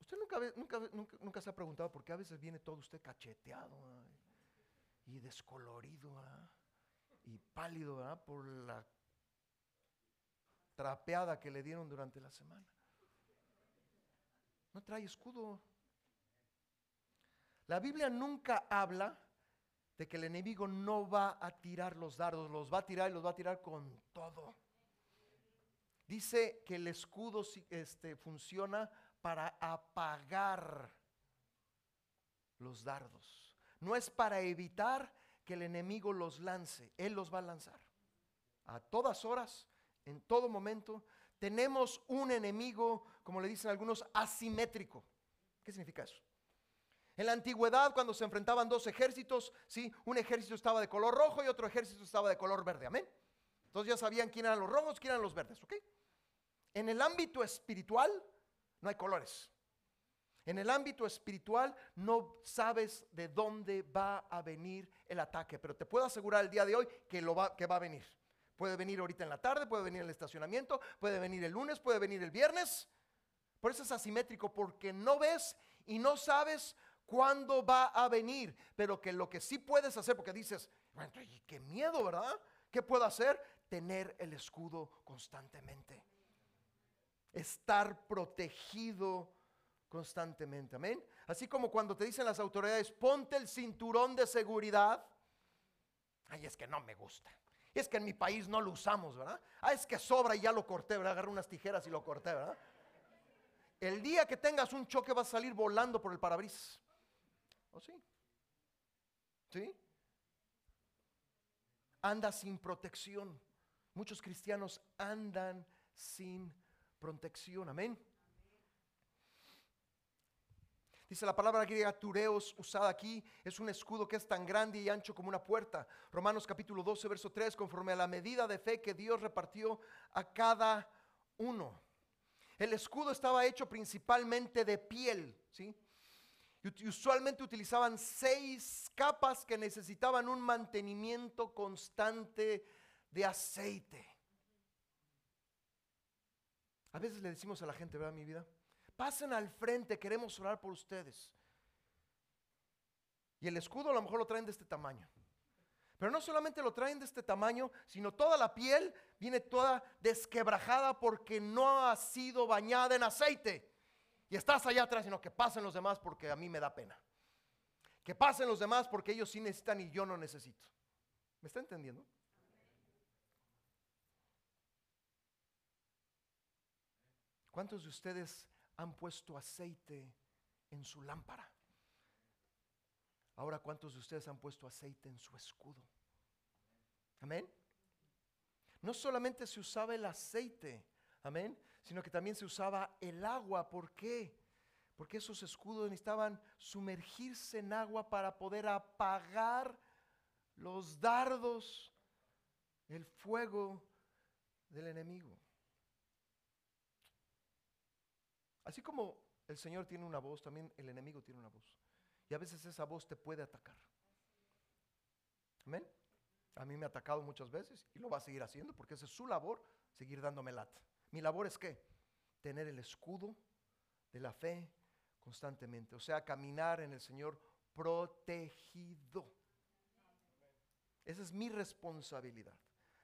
Usted nunca, nunca, nunca, se ha preguntado por qué a veces viene todo usted cacheteado y descolorido y pálido por la trapeada que le dieron durante la semana. No trae escudo. La Biblia nunca habla de que el enemigo no va a tirar los dardos, los va a tirar y los va a tirar con todo. Dice que el escudo este, funciona para apagar los dardos. No es para evitar que el enemigo los lance, él los va a lanzar. A todas horas, en todo momento, tenemos un enemigo, como le dicen algunos, asimétrico. ¿Qué significa eso? En la antigüedad, cuando se enfrentaban dos ejércitos, ¿sí? un ejército estaba de color rojo y otro ejército estaba de color verde. Amén. Entonces ya sabían quién eran los rojos, quién eran los verdes. ¿ok? En el ámbito espiritual no hay colores. En el ámbito espiritual no sabes de dónde va a venir el ataque, pero te puedo asegurar el día de hoy que, lo va, que va a venir. Puede venir ahorita en la tarde, puede venir en el estacionamiento, puede venir el lunes, puede venir el viernes. Por eso es asimétrico, porque no ves y no sabes cuándo va a venir. Pero que lo que sí puedes hacer, porque dices, bueno, qué miedo, ¿verdad? ¿Qué puedo hacer? Tener el escudo constantemente estar protegido constantemente. Amén. Así como cuando te dicen las autoridades, ponte el cinturón de seguridad. Ay, es que no me gusta. Es que en mi país no lo usamos, ¿verdad? Ah, es que sobra y ya lo corté, ¿verdad? Agarré unas tijeras y lo corté, ¿verdad? El día que tengas un choque vas a salir volando por el parabrisas. ¿O sí? ¿Sí? Anda sin protección. Muchos cristianos andan sin protección. Amén. Dice la palabra griega tureos usada aquí, es un escudo que es tan grande y ancho como una puerta. Romanos capítulo 12, verso 3, conforme a la medida de fe que Dios repartió a cada uno. El escudo estaba hecho principalmente de piel, ¿sí? Y usualmente utilizaban seis capas que necesitaban un mantenimiento constante de aceite. A veces le decimos a la gente, ¿verdad, mi vida? Pasen al frente, queremos orar por ustedes. Y el escudo a lo mejor lo traen de este tamaño. Pero no solamente lo traen de este tamaño, sino toda la piel viene toda desquebrajada porque no ha sido bañada en aceite. Y estás allá atrás, sino que pasen los demás porque a mí me da pena. Que pasen los demás porque ellos sí necesitan y yo no necesito. ¿Me está entendiendo? ¿Cuántos de ustedes han puesto aceite en su lámpara? Ahora, ¿cuántos de ustedes han puesto aceite en su escudo? Amén. No solamente se usaba el aceite, amén, sino que también se usaba el agua. ¿Por qué? Porque esos escudos necesitaban sumergirse en agua para poder apagar los dardos, el fuego del enemigo. Así como el Señor tiene una voz, también el enemigo tiene una voz. Y a veces esa voz te puede atacar. Amén. A mí me ha atacado muchas veces y lo va a seguir haciendo porque esa es su labor, seguir dándome lata. Mi labor es qué? Tener el escudo de la fe constantemente. O sea, caminar en el Señor protegido. Esa es mi responsabilidad.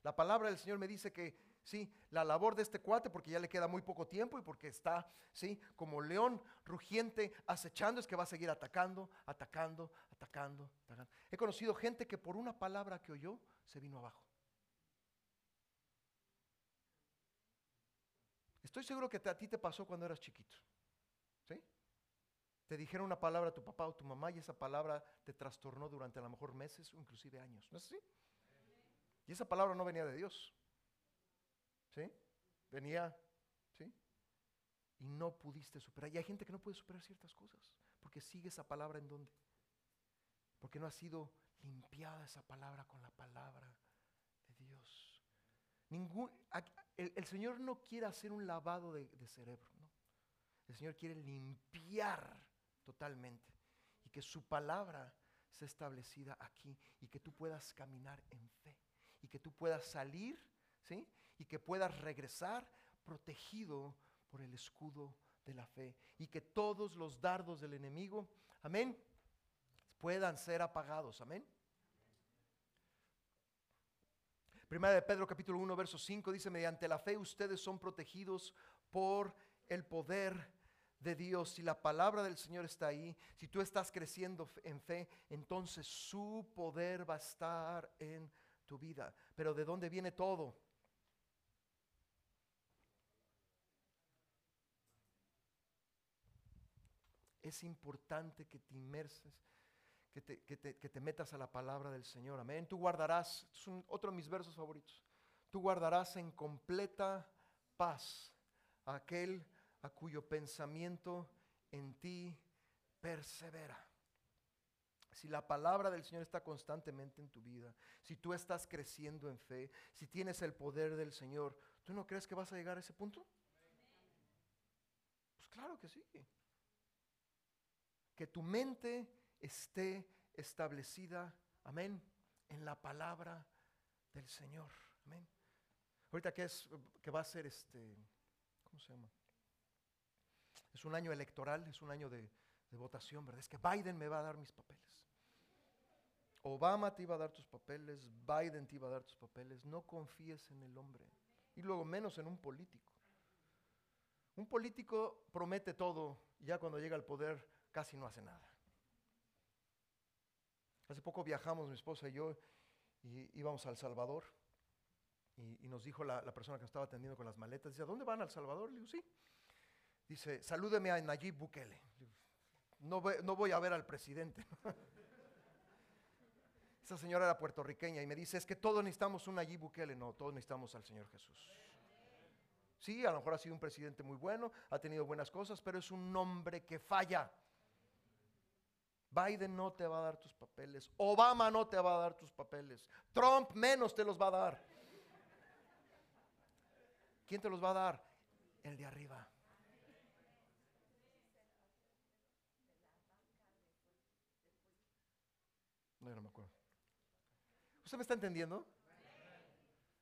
La palabra del Señor me dice que ¿sí? La labor de este cuate, porque ya le queda muy poco tiempo y porque está, ¿sí? Como león rugiente acechando, es que va a seguir atacando, atacando, atacando, atacando. He conocido gente que por una palabra que oyó se vino abajo. Estoy seguro que a ti te pasó cuando eras chiquito. ¿Sí? Te dijeron una palabra a tu papá o tu mamá y esa palabra te trastornó durante a lo mejor meses o inclusive años. ¿No es así? Y esa palabra no venía de Dios. ¿Sí? Venía, ¿sí? Y no pudiste superar. Y hay gente que no puede superar ciertas cosas porque sigue esa palabra en donde. Porque no ha sido limpiada esa palabra con la palabra de Dios. Ningún, el, Señor no quiere hacer un lavado de, de cerebro, ¿no? El Señor quiere limpiar totalmente y que su palabra sea establecida aquí y que tú puedas caminar en fe y que tú puedas salir, ¿sí? Y que puedas regresar protegido por el escudo de la fe y que todos los dardos del enemigo, amén, puedan ser apagados, amén. Primera de Pedro capítulo 1 verso 5 dice, mediante la fe ustedes son protegidos por el poder de Dios, si la palabra del Señor está ahí, si tú estás creciendo en fe, entonces su poder va a estar en tu vida. Pero ¿de dónde viene todo? Es importante que te inmerses, que te, metas a la palabra del Señor. Amén. Tú guardarás, es otro de mis versos favoritos. Tú guardarás en completa paz a aquel a cuyo pensamiento en ti persevera. Si la palabra del Señor está constantemente en tu vida, si tú estás creciendo en fe, si tienes el poder del Señor, ¿tú no crees que vas a llegar a ese punto? Pues claro que sí que tu mente esté establecida, amén, en la palabra del Señor. Amén. Ahorita que es que va a ser este, ¿cómo se llama? Es un año electoral, es un año de, de votación, ¿verdad? Es que Biden me va a dar mis papeles. Obama te iba a dar tus papeles, Biden te iba a dar tus papeles. No confíes en el hombre. Y luego menos en un político. Un político promete todo, ya cuando llega al poder casi no hace nada. Hace poco viajamos, mi esposa y yo, y íbamos al Salvador. Y, nos dijo la, persona que nos estaba atendiendo con las maletas, dice, ¿a dónde van al Salvador? Le sí. Dice, salúdeme a Nayib Bukele. No, no voy a ver al presidente. Esa señora era puertorriqueña y me dice, es que todos necesitamos un Nayib Bukele. No, todos necesitamos al Señor Jesús. Sí, a lo mejor ha sido un presidente muy bueno, ha tenido buenas cosas, pero es un hombre que falla. Biden no te va a dar tus papeles. Obama no te va a dar tus papeles. Trump menos te los va a dar. ¿Quién te los va a dar? El de arriba. No, no me acuerdo. ¿Usted me está entendiendo?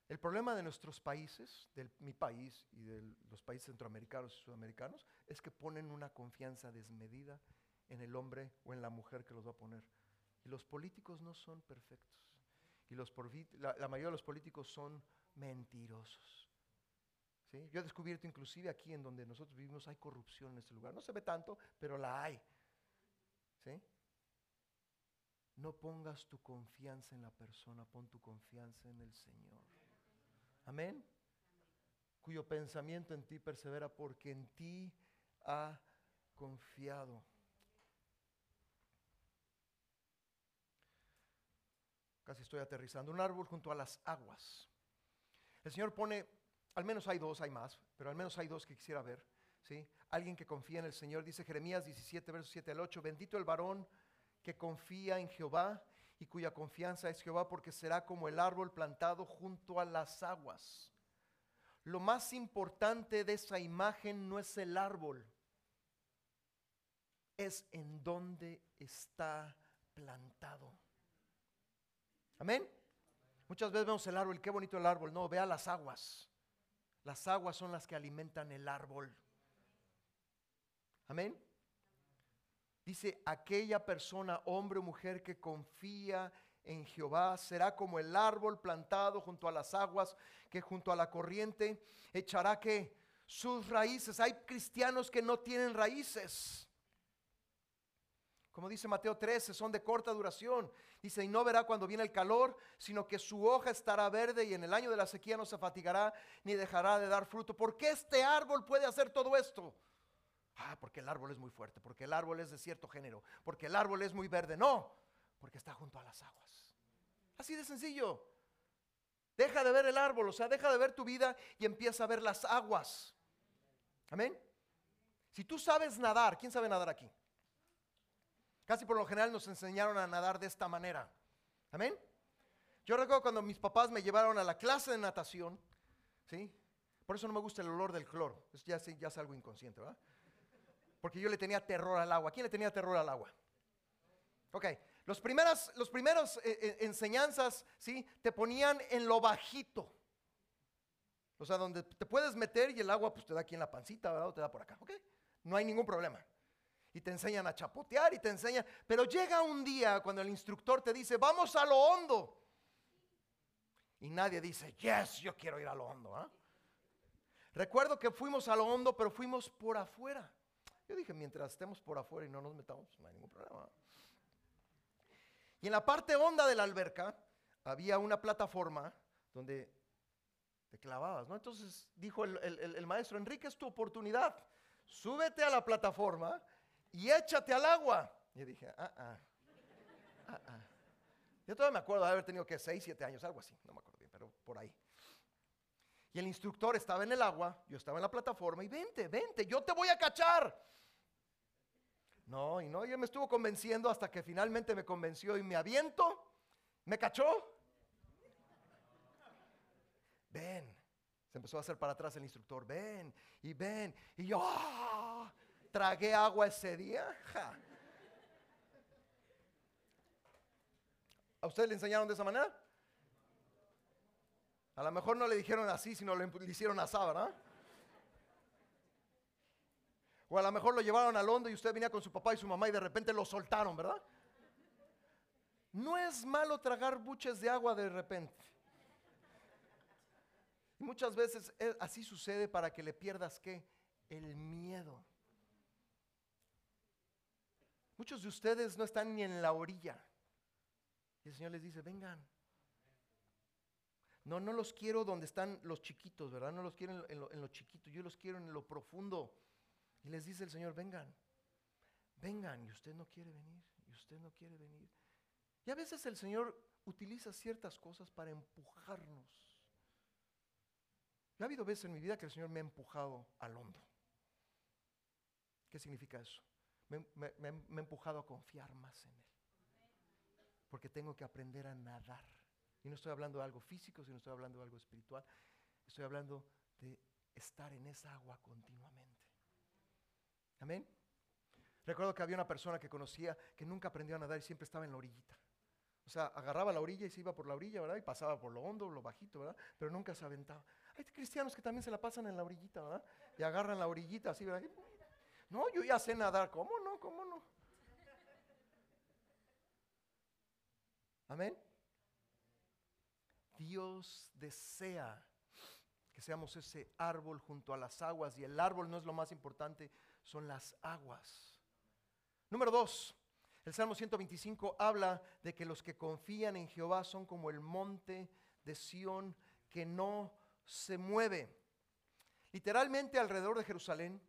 El problema de nuestros países, de mi país y de los países centroamericanos y sudamericanos, es que ponen una confianza desmedida en el hombre o en la mujer que los va a poner. Y los políticos no son perfectos. Y los, la, la mayoría de los políticos son mentirosos. ¿Sí? Yo he descubierto inclusive aquí en donde nosotros vivimos hay corrupción en este lugar. No se ve tanto, pero la hay. ¿Sí? No pongas tu confianza en la persona, pon tu confianza en el Señor. Amén. Cuyo pensamiento en ti persevera porque en ti ha confiado. Casi estoy aterrizando. Un árbol junto a las aguas. El Señor pone, al menos hay dos, hay más, pero al menos hay dos que quisiera ver. ¿sí? Alguien que confía en el Señor, dice Jeremías 17, versos 7 al 8, bendito el varón que confía en Jehová y cuya confianza es Jehová, porque será como el árbol plantado junto a las aguas. Lo más importante de esa imagen no es el árbol, es en dónde está plantado. Amén. Muchas veces vemos el árbol, qué bonito el árbol. No, vea las aguas. Las aguas son las que alimentan el árbol. Amén. Dice, aquella persona, hombre o mujer que confía en Jehová será como el árbol plantado junto a las aguas, que junto a la corriente echará que sus raíces. Hay cristianos que no tienen raíces. Como dice Mateo 13, son de corta duración. Dice, y no verá cuando viene el calor, sino que su hoja estará verde y en el año de la sequía no se fatigará ni dejará de dar fruto. ¿Por qué este árbol puede hacer todo esto? Ah, porque el árbol es muy fuerte, porque el árbol es de cierto género, porque el árbol es muy verde. No, porque está junto a las aguas. Así de sencillo. Deja de ver el árbol, o sea, deja de ver tu vida y empieza a ver las aguas. Amén. Si tú sabes nadar, ¿quién sabe nadar aquí? Casi por lo general nos enseñaron a nadar de esta manera. Amén. Yo recuerdo cuando mis papás me llevaron a la clase de natación, ¿sí? Por eso no me gusta el olor del cloro. Es ya, ya es algo inconsciente, ¿verdad? Porque yo le tenía terror al agua. ¿Quién le tenía terror al agua? Ok, los primeras, los primeros eh, eh, enseñanzas, ¿sí? Te ponían en lo bajito. O sea, donde te puedes meter y el agua pues te da aquí en la pancita, ¿verdad? O te da por acá, ¿ok? No hay ningún problema y te enseñan a chapotear y te enseñan, pero llega un día cuando el instructor te dice, vamos a lo hondo. Y nadie dice, yes, yo quiero ir a lo hondo. ¿ah? Recuerdo que fuimos a lo hondo, pero fuimos por afuera. Yo dije, mientras estemos por afuera y no nos metamos, no hay ningún problema. Y en la parte honda de la alberca había una plataforma donde te clavabas, ¿no? Entonces dijo el, el- el maestro, Enrique, es tu oportunidad. Súbete a la plataforma y échate al agua. Y dije, ah, ah, ah, ah. Yo todavía me acuerdo de haber tenido que 6, 7 años, algo así, no me acuerdo bien, pero por ahí. Y el instructor estaba en el agua, yo estaba en la plataforma y vente, vente, yo te voy a cachar. No, y no, y él me estuvo convenciendo hasta que finalmente me convenció y me aviento, me cachó. Ven, se empezó a hacer para atrás el instructor, ven y ven. Y yo ¡ah! Tragué agua ese día. ¿A ustedes le enseñaron de esa manera? A lo mejor no le dijeron así, sino le, hicieron así, ¿verdad? O a lo mejor lo llevaron al hondo y usted venía con su papá y su mamá y de repente lo soltaron, ¿verdad? No es malo tragar buches de agua de repente. Y muchas veces así sucede para que le pierdas qué? El miedo. Muchos de ustedes no están ni en la orilla. Y el Señor les dice, vengan. No, no los quiero donde están los chiquitos, ¿verdad? No los quiero en lo, chiquito, yo los quiero en lo profundo. Y les dice el Señor, vengan, vengan. Y usted no quiere venir, y usted no quiere venir. Y a veces el Señor utiliza ciertas cosas para empujarnos. Y ha habido veces en mi vida que el Señor me ha empujado al hondo. ¿Qué significa eso? Me, me- ha empujado a confiar más en Él. Porque tengo que aprender a nadar. Y no estoy hablando de algo físico, sino estoy hablando de algo espiritual. Estoy hablando de estar en esa agua continuamente. Amén. Recuerdo que había una persona que conocía que nunca aprendió a nadar y siempre estaba en la orillita. O sea, agarraba la orilla y se iba por la orilla, ¿verdad? Y pasaba por lo hondo, lo bajito, ¿verdad? Pero nunca se aventaba. Hay cristianos que también se la pasan en la orillita, ¿verdad? Y agarran la orillita así, ¿verdad? No, yo ya sé nadar. ¿Cómo ¿Cómo no? Amén. Dios desea que seamos ese árbol junto a las aguas y el árbol no es lo más importante, son las aguas. Número dos, el Salmo 125 habla de que los que confían en Jehová son como el monte de Sión que no se mueve. Literalmente alrededor de Jerusalén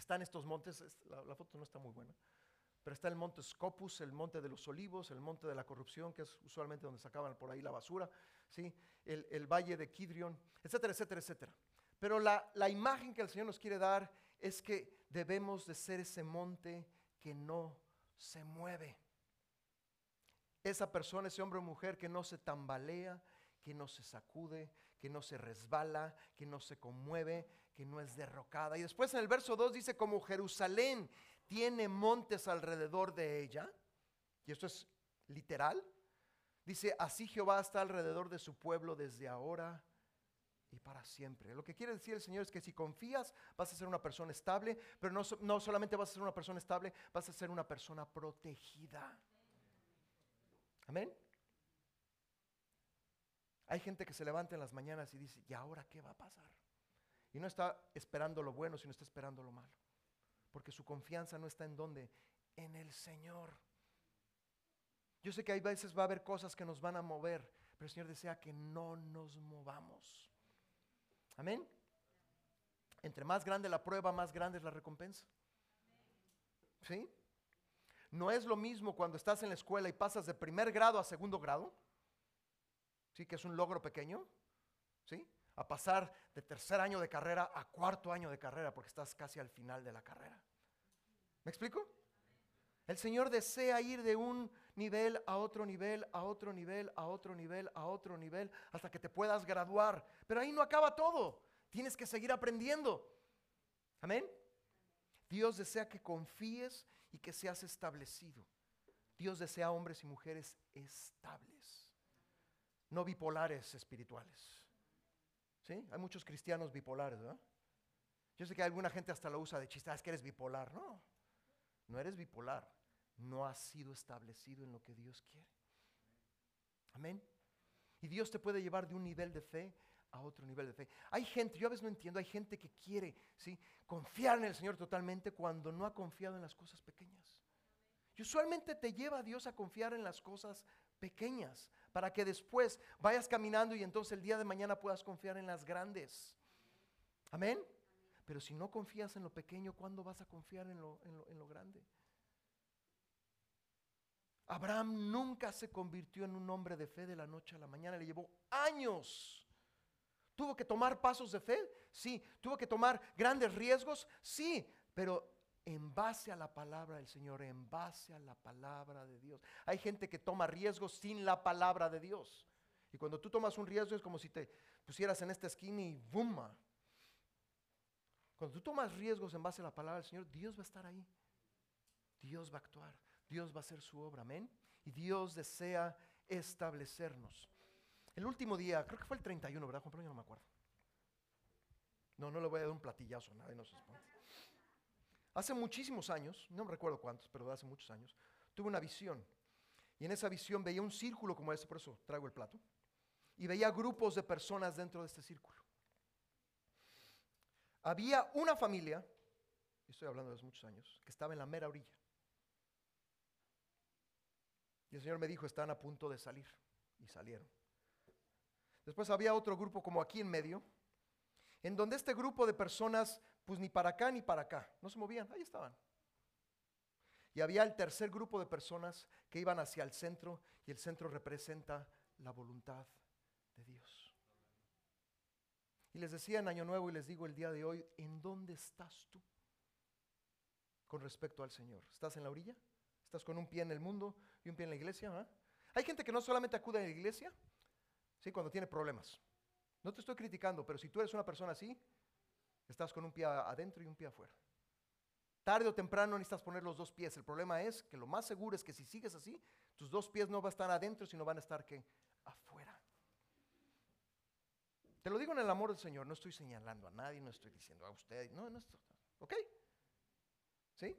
están estos montes, es- la, la foto no está muy buena, pero está el monte Scopus, el monte de los olivos, el monte de la corrupción, que es usualmente donde sacaban por ahí la basura, ¿sí? el, el valle de Kidrion, etcétera, etcétera, etcétera. Pero la, la imagen que el Señor nos quiere dar es que debemos de ser ese monte que no se mueve. Esa persona, ese hombre o mujer que no se tambalea, que no se sacude, que no se resbala, que no se conmueve, que no es derrocada. Y después en el verso 2 dice, como Jerusalén tiene montes alrededor de ella, y esto es literal, dice, así Jehová está alrededor de su pueblo desde ahora y para siempre. Lo que quiere decir el Señor es que si confías vas a ser una persona estable, pero no, no solamente vas a ser una persona estable, vas a ser una persona protegida. Amén. Hay gente que se levanta en las mañanas y dice, ¿y ahora qué va a pasar? Y no está esperando lo bueno, sino está esperando lo malo. Porque su confianza no está en dónde, en el Señor. Yo sé que hay veces va a haber cosas que nos van a mover, pero el Señor desea que no nos movamos. Amén. Entre más grande la prueba, más grande es la recompensa. ¿Sí? No es lo mismo cuando estás en la escuela y pasas de primer grado a segundo grado, ¿sí? Que es un logro pequeño, ¿sí? A pasar de tercer año de carrera a cuarto año de carrera, porque estás casi al final de la carrera. ¿Me explico? El Señor desea ir de un nivel a otro nivel, a otro nivel, a otro nivel, a otro nivel, hasta que te puedas graduar. Pero ahí no acaba todo. Tienes que seguir aprendiendo. Amén. Dios desea que confíes y que seas establecido. Dios desea hombres y mujeres estables, no bipolares espirituales. Hay muchos cristianos bipolares. Yo sé que alguna gente hasta lo usa de chiste, "Ah, es que eres bipolar. No, no eres bipolar. No has sido establecido en lo que Dios quiere. Amén. Y Dios te puede llevar de un nivel de fe a otro nivel de fe. Hay gente, yo a veces no entiendo, hay gente que quiere ¿sí? confiar en el Señor totalmente cuando no ha confiado en las cosas pequeñas. Y usualmente te lleva a Dios a confiar en las cosas pequeñas para que después vayas caminando y entonces el día de mañana puedas confiar en las grandes. Amén. Pero si no confías en lo pequeño, ¿cuándo vas a confiar en lo, en lo grande? Abraham nunca se convirtió en un hombre de fe de la noche a la mañana, le llevó años. ¿Tuvo que tomar pasos de fe? Sí. ¿Tuvo que tomar grandes riesgos? Sí. Pero en base a la palabra del Señor, en base a la palabra de Dios. Hay gente que toma riesgos sin la palabra de Dios. Y cuando tú tomas un riesgo es como si te pusieras en esta esquina y ¡bum! Cuando tú tomas riesgos en base a la palabra del Señor, Dios va a estar ahí. Dios va a actuar. Dios va a hacer su obra, amén. Y Dios desea establecernos. El último día, creo que fue el 31, ¿verdad, Juan? Pero yo no me acuerdo. No, no le voy a dar un platillazo, nadie no se Hace muchísimos años, no me recuerdo cuántos, pero hace muchos años, tuve una visión. Y en esa visión veía un círculo como este, por eso traigo el plato. Y veía grupos de personas dentro de este círculo. Había una familia, estoy hablando de hace muchos años, que estaba en la mera orilla. Y el Señor me dijo, están a punto de salir. Y salieron. Después había otro grupo como aquí en medio, en donde este grupo de personas, pues ni para acá ni para acá, no se movían, ahí estaban. Y había el tercer grupo de personas que iban hacia el centro y el centro representa la voluntad de Dios. Y les decía en Año Nuevo y les digo el día de hoy, ¿en dónde estás tú con respecto al Señor? ¿Estás en la orilla? ¿Estás con un pie en el mundo y un pie en la iglesia? ¿ah? Hay gente que no solamente acude a la iglesia, ¿sí? cuando tiene problemas. No te estoy criticando, pero si tú eres una persona así, estás con un pie adentro y un pie afuera. Tarde o temprano necesitas poner los dos pies. El problema es que lo más seguro es que si sigues así, tus dos pies no van a estar adentro, sino van a estar que afuera. Te lo digo en el amor del Señor, no estoy señalando a nadie, no estoy diciendo a usted, no, no, ¿ok? ¿Sí?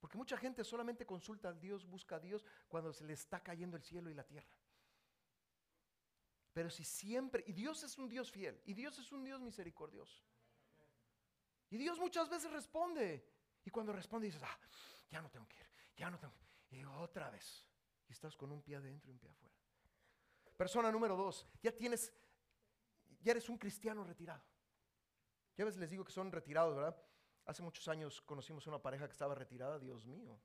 Porque mucha gente solamente consulta a Dios, busca a Dios cuando se le está cayendo el cielo y la tierra. Pero si siempre, y Dios es un Dios fiel, y Dios es un Dios misericordioso. Y Dios muchas veces responde. Y cuando responde dices, ah, ya no tengo que ir, ya no tengo. Y otra vez. Y estás con un pie adentro y un pie afuera. Persona número dos, ya tienes, ya eres un cristiano retirado. Ya a veces les digo que son retirados, ¿verdad? Hace muchos años conocimos una pareja que estaba retirada, Dios mío.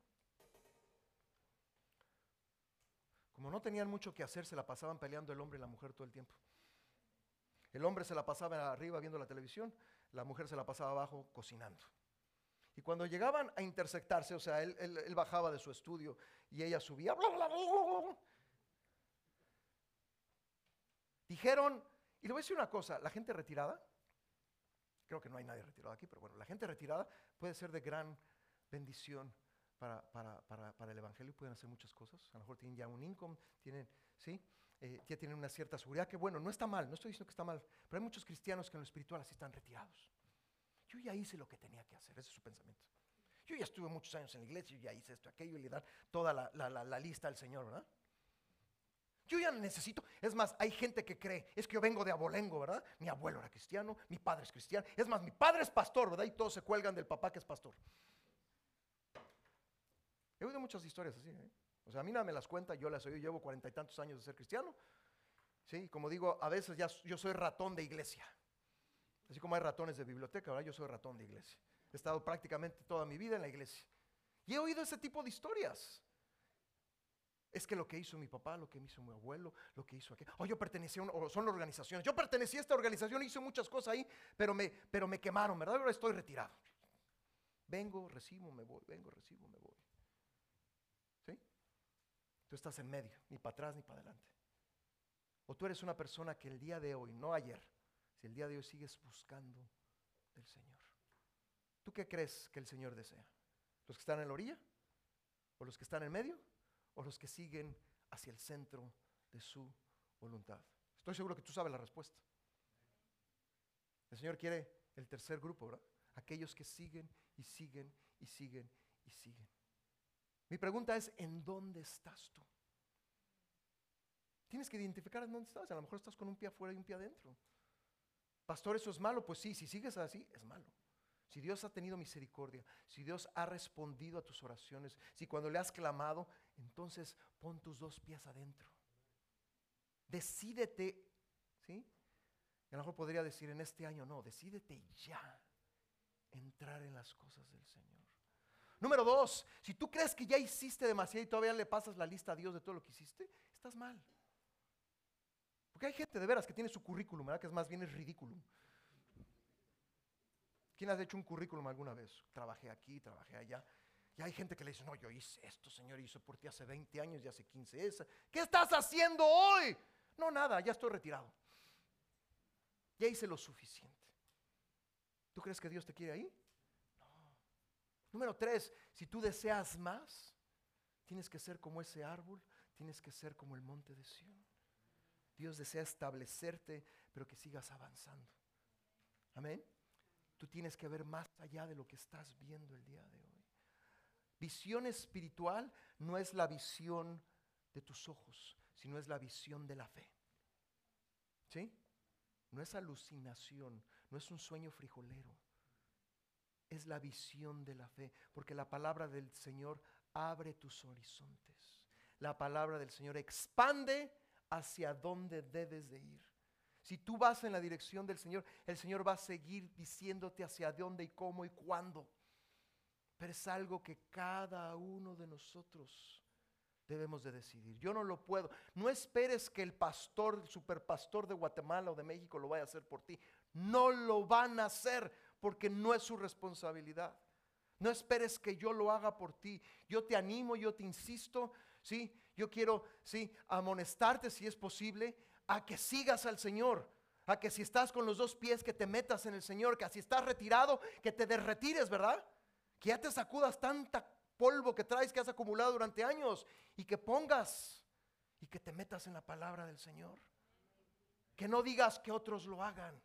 Como no tenían mucho que hacer, se la pasaban peleando el hombre y la mujer todo el tiempo. El hombre se la pasaba arriba viendo la televisión, la mujer se la pasaba abajo cocinando. Y cuando llegaban a intersectarse, o sea, él, bajaba de su estudio y ella subía, dijeron, y le voy a decir una cosa, la gente retirada Creo que no hay nadie retirado aquí, pero bueno, la gente retirada puede ser de gran bendición para, el Evangelio, pueden hacer muchas cosas. A lo mejor tienen ya un income, tienen, ¿sí? Eh, ya tienen una cierta seguridad, que bueno, no está mal, no estoy diciendo que está mal, pero hay muchos cristianos que en lo espiritual así están retirados. Yo ya hice lo que tenía que hacer, ese es su pensamiento. Yo ya estuve muchos años en la iglesia, yo ya hice esto, aquello, y le dan toda la, la lista al Señor, ¿verdad? Yo ya necesito. Es más, hay gente que cree, es que yo vengo de abolengo, ¿verdad? Mi abuelo era cristiano, mi padre es cristiano. Es más, mi padre es pastor, ¿verdad? Y todos se cuelgan del papá que es pastor. He oído muchas historias así, ¿eh? O sea, a mí nada me las cuenta, yo las oí, llevo cuarenta y tantos años de ser cristiano. Sí, como digo, a veces ya yo soy ratón de iglesia. Así como hay ratones de biblioteca, ¿verdad? Yo soy ratón de iglesia. He estado prácticamente toda mi vida en la iglesia. Y he oído ese tipo de historias. Es que lo que hizo mi papá, lo que hizo mi abuelo, lo que hizo aquí. O yo pertenecía a una, son organizaciones. Yo pertenecía a esta organización, hice muchas cosas ahí, pero me, pero me quemaron, ¿verdad? Ahora estoy retirado. Vengo, recibo, me voy, vengo, recibo, me voy. Tú estás en medio, ni para atrás ni para adelante. O tú eres una persona que el día de hoy, no ayer, si el día de hoy sigues buscando del Señor. ¿Tú qué crees que el Señor desea? ¿Los que están en la orilla? ¿O los que están en medio? o los que siguen hacia el centro de su voluntad? Estoy seguro que tú sabes la respuesta. El Señor quiere el tercer grupo, ¿verdad? Aquellos que siguen y siguen y siguen y siguen. Mi pregunta es, ¿en dónde estás tú? Tienes que identificar en dónde estás. A lo mejor estás con un pie afuera y un pie adentro. Pastor, ¿eso es malo? Pues sí, si sigues así, es malo. Si Dios ha tenido misericordia, si Dios ha respondido a tus oraciones, si cuando le has clamado, entonces pon tus dos pies adentro. Decídete, ¿sí? a lo mejor podría decir en este año, no, decídete ya entrar en las cosas del Señor. Número dos, si tú crees que ya hiciste demasiado y todavía le pasas la lista a Dios de todo lo que hiciste, estás mal. Porque hay gente de veras que tiene su currículum, ¿verdad? Que es más bien es ridículo. ¿Quién has hecho un currículum alguna vez? Trabajé aquí, trabajé allá. Y hay gente que le dice, no, yo hice esto, Señor, hizo por ti hace 20 años y hace 15 esa. ¿Qué estás haciendo hoy? No, nada, ya estoy retirado. Ya hice lo suficiente. ¿Tú crees que Dios te quiere ahí? Número tres, si tú deseas más, tienes que ser como ese árbol, tienes que ser como el monte de Sión. Dios desea establecerte, pero que sigas avanzando. Amén. Tú tienes que ver más allá de lo que estás viendo el día de hoy. Visión espiritual no es la visión de tus ojos, sino es la visión de la fe. ¿Sí? No es alucinación, no es un sueño frijolero. Es la visión de la fe, porque la palabra del Señor abre tus horizontes. La palabra del Señor expande hacia dónde debes de ir. Si tú vas en la dirección del Señor, el Señor va a seguir diciéndote hacia dónde y cómo y cuándo. Pero es algo que cada uno de nosotros debemos de decidir. Yo no lo puedo. No esperes que el pastor, el superpastor de Guatemala o de México lo vaya a hacer por ti. No lo van a hacer porque no es su responsabilidad. No esperes que yo lo haga por ti. Yo te animo, yo te insisto, ¿sí? Yo quiero, ¿sí? Amonestarte si es posible a que sigas al Señor. A que si estás con los dos pies, que te metas en el Señor. Que si estás retirado, que te derretires, ¿verdad? Que ya te sacudas tanta polvo que traes que has acumulado durante años y que pongas y que te metas en la palabra del Señor. Que no digas que otros lo hagan.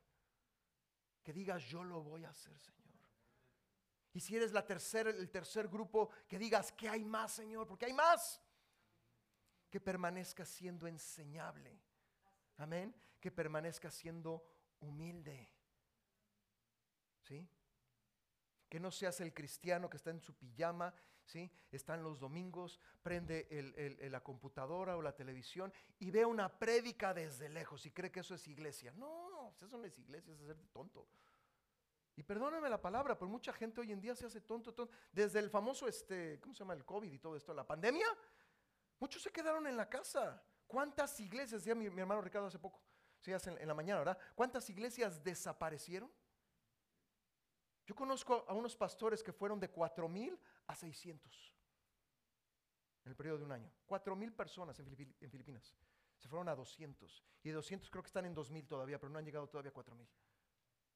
Que digas yo lo voy a hacer, Señor. Y si eres la el tercer grupo, que digas que hay más, Señor, porque hay más que permanezca siendo enseñable. Amén. Que permanezca siendo humilde. ¿Sí? Que no seas el cristiano que está en su pijama, ¿sí? Está en los domingos, prende la computadora o la televisión y ve una prédica desde lejos y cree que eso es iglesia. No, eso no es iglesia, es hacerte tonto. Y perdóname la palabra, pero mucha gente hoy en día se hace tonto, tonto. Desde el famoso, este, ¿cómo se llama? El COVID y todo esto, la pandemia, Muchos se quedaron en la casa. ¿Cuántas iglesias, decía mi, hermano Ricardo hace poco, sí, en, en la mañana, ¿verdad? ¿Cuántas iglesias desaparecieron? Yo conozco a unos pastores que fueron de 4 mil a 600 en el periodo de un año. 4 mil personas en, Filipinas. Se fueron a 200. Y de 200 creo que están en 2 mil todavía, pero no han llegado todavía a 4 mil.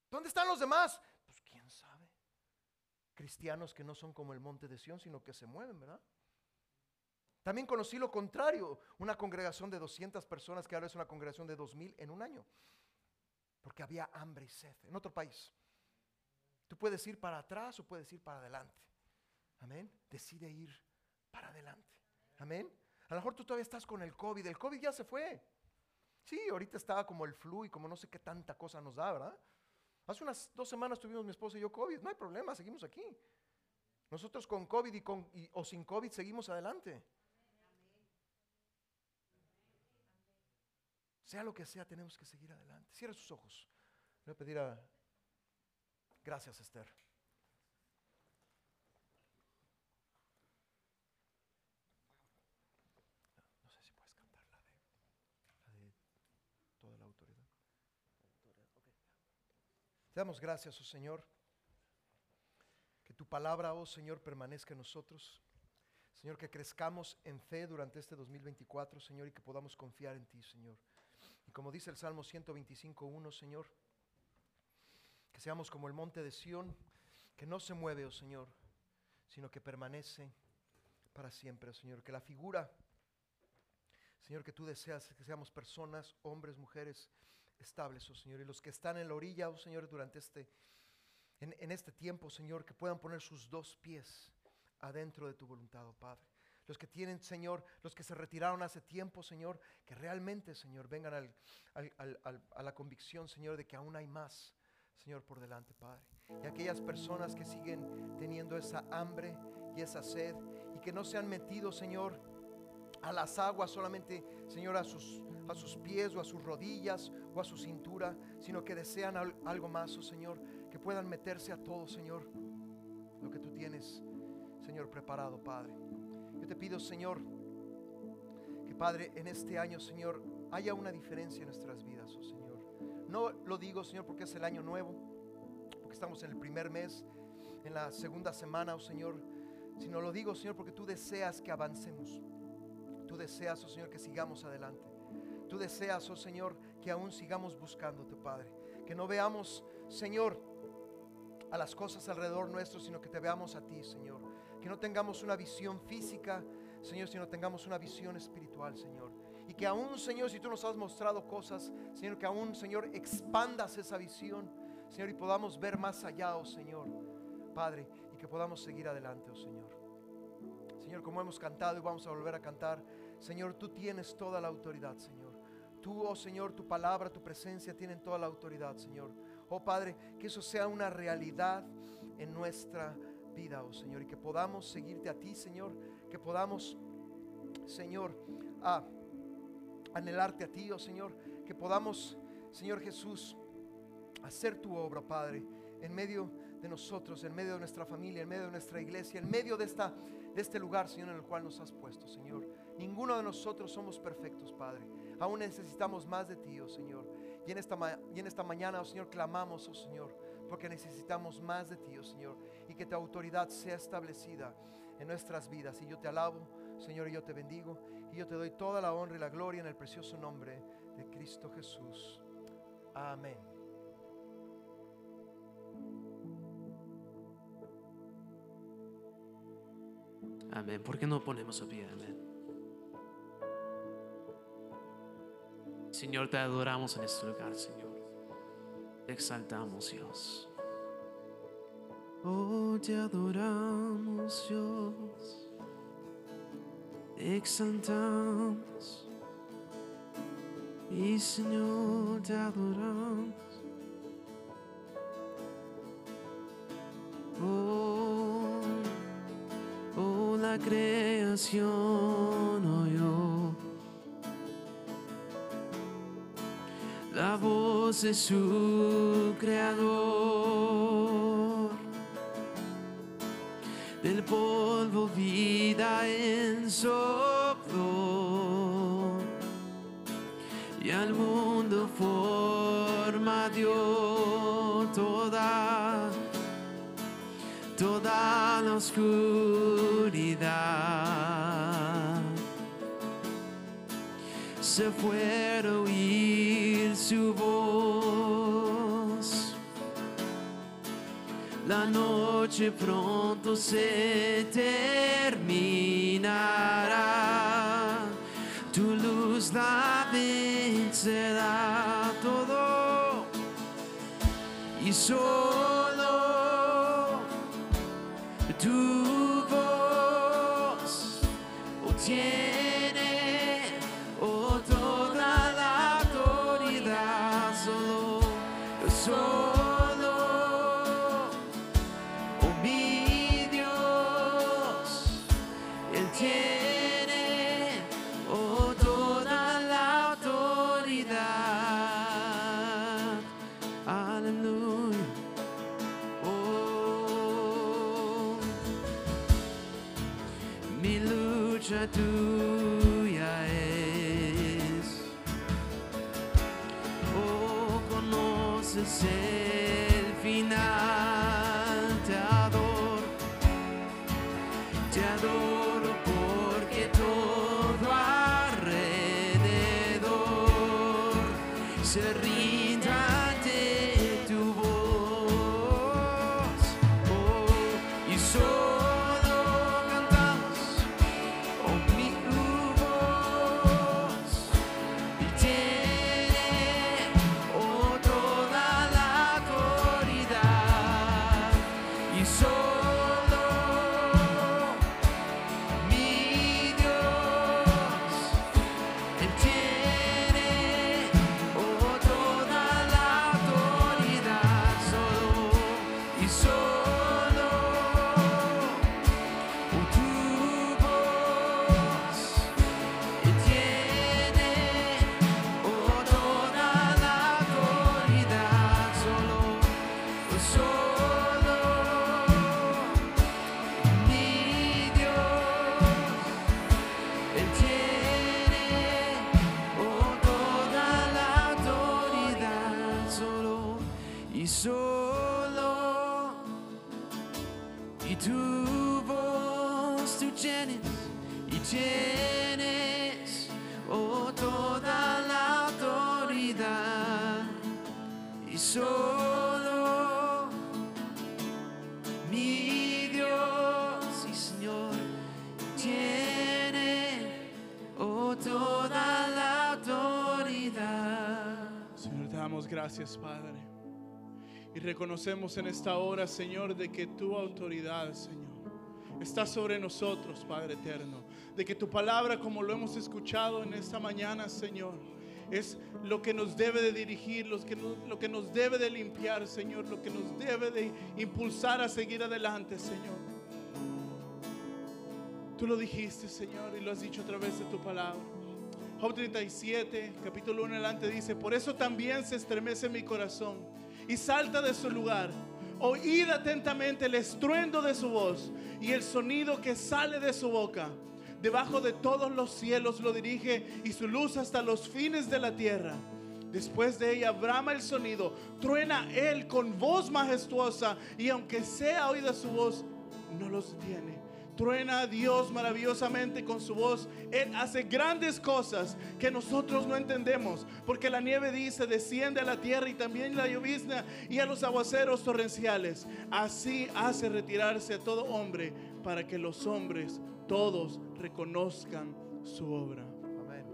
¿Dónde están los demás? Pues quién sabe. Cristianos que no son como el monte de Sión, sino que se mueven, ¿verdad? También conocí lo contrario, una congregación de 200 personas que ahora es una congregación de 2000 en un año, porque había hambre y sed en otro país. Tú puedes ir para atrás o puedes ir para adelante. Amén. Decide ir para adelante. Amén. A lo mejor tú todavía estás con el COVID. El COVID ya se fue. Sí, ahorita estaba como el flu y como no sé qué tanta cosa nos da, ¿verdad? Hace unas dos semanas tuvimos mi esposa y yo COVID. No hay problema, seguimos aquí. Nosotros con COVID y, con, o sin COVID seguimos adelante. Sea lo que sea, tenemos que seguir adelante. Cierra sus ojos. Le voy a pedir a... Gracias, Esther. No sé si puedes cantar la de, la de toda la autoridad. Te damos gracias, oh Señor. Que tu palabra, oh Señor, permanezca en nosotros. Señor, que crezcamos en fe durante este 2024, Señor, y que podamos confiar en ti, Señor. Y como dice el Salmo 125.1, Señor, que seamos como el monte de Sión, que no se mueve, oh Señor, sino que permanece para siempre, oh Señor. Que la figura, Señor, que tú deseas que seamos personas, hombres, mujeres estables, oh Señor. Y los que están en la orilla, oh Señor, durante este, en, en este tiempo, Señor, que puedan poner sus dos pies adentro de tu voluntad, oh Padre. los que tienen, Señor, los que se retiraron hace tiempo, Señor, que realmente, Señor, vengan al- al- al- a la convicción, Señor, de que aún hay más, Señor, por delante, Padre. Y aquellas personas que siguen teniendo esa hambre y esa sed y que no se han metido, Señor, a las aguas solamente, Señor, a sus, a sus pies o a sus rodillas o a su cintura, sino que desean al- algo más, oh Señor, que puedan meterse a todo, Señor, lo que tú tienes, Señor, preparado, Padre. Yo te pido, Señor, que Padre, en este año, Señor, haya una diferencia en nuestras vidas, oh Señor. No lo digo, Señor, porque es el año nuevo, porque estamos en el primer mes, en la segunda semana, oh Señor, sino lo digo, Señor, porque tú deseas que avancemos. Tú deseas, oh Señor, que sigamos adelante. Tú deseas, oh Señor, que aún sigamos buscándote, Padre. Que no veamos, Señor, a las cosas alrededor nuestro, sino que te veamos a ti, Señor. Que no tengamos una visión física, Señor, sino tengamos una visión espiritual, Señor. Y que aún, Señor, si tú nos has mostrado cosas, Señor, que aún, Señor, expandas esa visión, Señor, y podamos ver más allá, oh Señor, Padre, y que podamos seguir adelante, oh Señor. Señor, como hemos cantado y vamos a volver a cantar, Señor, tú tienes toda la autoridad, Señor. Tú, oh Señor, tu palabra, tu presencia tienen toda la autoridad, Señor. Oh Padre, que eso sea una realidad en nuestra vida, oh Señor, y que podamos seguirte a ti, Señor, que podamos, Señor, anhelarte a ti, oh Señor, que podamos, Señor Jesús, hacer tu obra, Padre, en medio de nosotros, en medio de nuestra familia, en medio de nuestra iglesia, en medio de, esta, de este lugar, Señor, en el cual nos has puesto, Señor. Ninguno de nosotros somos perfectos, Padre. Aún necesitamos más de ti, oh Señor. Y en esta, y en esta mañana, oh Señor, clamamos, oh Señor, porque necesitamos más de ti, oh Señor, y que tu autoridad sea establecida en nuestras vidas. Y yo te alabo, Señor, y yo te bendigo, y yo te doy toda la honra y la gloria en el precioso nombre de Cristo Jesús. Amén. Amén. ¿Por qué no ponemos a pie? Amén. Señor, te adoramos en este lugar, Señor. Te exaltamos, Dios. Oh, te adoramos, Dios. Exaltamos. Y Señor, te adoramos. Oh, oh, la creación de su creador. Del polvo vida en sopló y al mundo forma dio toda toda la oscuridad. Se fue a oír su voz. Noche pronto se terminará. Tu luz la vencerá todo y solo tu voz gracias, Padre. Y reconocemos en esta hora, Señor, de que tu autoridad, Señor, está sobre nosotros, Padre eterno. De que tu palabra, como lo hemos escuchado en esta mañana, Señor, es lo que nos debe de dirigir, lo que, nos, lo que nos debe de limpiar, Señor, lo que nos debe de impulsar a seguir adelante, Señor. Tú lo dijiste, Señor, y lo has dicho a través de tu palabra. Job 37, capítulo 1 adelante dice, por eso también se estremece mi corazón y salta de su lugar. Oíd atentamente el estruendo de su voz y el sonido que sale de su boca. Debajo de todos los cielos lo dirige y su luz hasta los fines de la tierra. Después de ella brama el sonido, truena él con voz majestuosa y aunque sea oída su voz, no los detiene. Truena Dios maravillosamente con su voz. Él hace grandes cosas que nosotros no entendemos. Porque la nieve dice, desciende a la tierra y también la llovizna y a los aguaceros torrenciales. Así hace retirarse a todo hombre para que los hombres todos reconozcan su obra. Amén.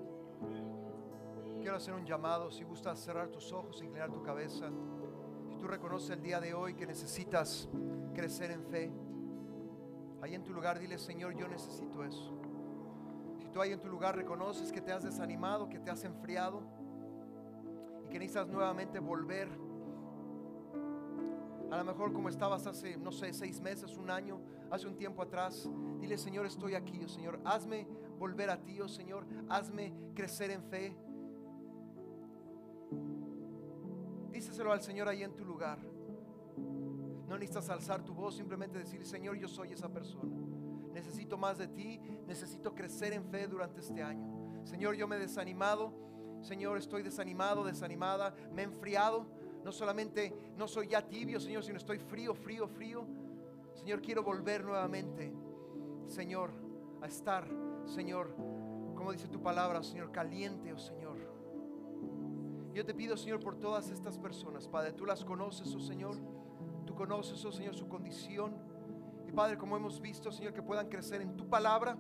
Quiero hacer un llamado. Si gustas cerrar tus ojos, inclinar tu cabeza. Si tú reconoces el día de hoy que necesitas crecer en fe, ahí en tu lugar dile, Señor, yo necesito eso. Si tú ahí en tu lugar reconoces que te has desanimado, que te has enfriado y que necesitas nuevamente volver, a lo mejor como estabas hace, no sé, seis meses, un año, hace un tiempo atrás, dile, Señor, estoy aquí, oh Señor, hazme volver a ti, oh Señor, hazme crecer en fe. Díseselo al Señor ahí en tu lugar. No necesitas alzar tu voz, simplemente decir, Señor, yo soy esa persona. Necesito más de ti, necesito crecer en fe durante este año. Señor, yo me he desanimado. Señor, estoy desanimado, desanimada, me he enfriado. No solamente no soy ya tibio, Señor, sino estoy frío, frío, frío. Señor, quiero volver nuevamente, Señor, a estar, Señor, como dice tu palabra, Señor, caliente, oh Señor. Yo te pido, Señor, por todas estas personas, Padre, tú las conoces, oh Señor. Conoces, oh Señor, su condición. Y Padre, como hemos visto, Señor, que puedan crecer en tu palabra.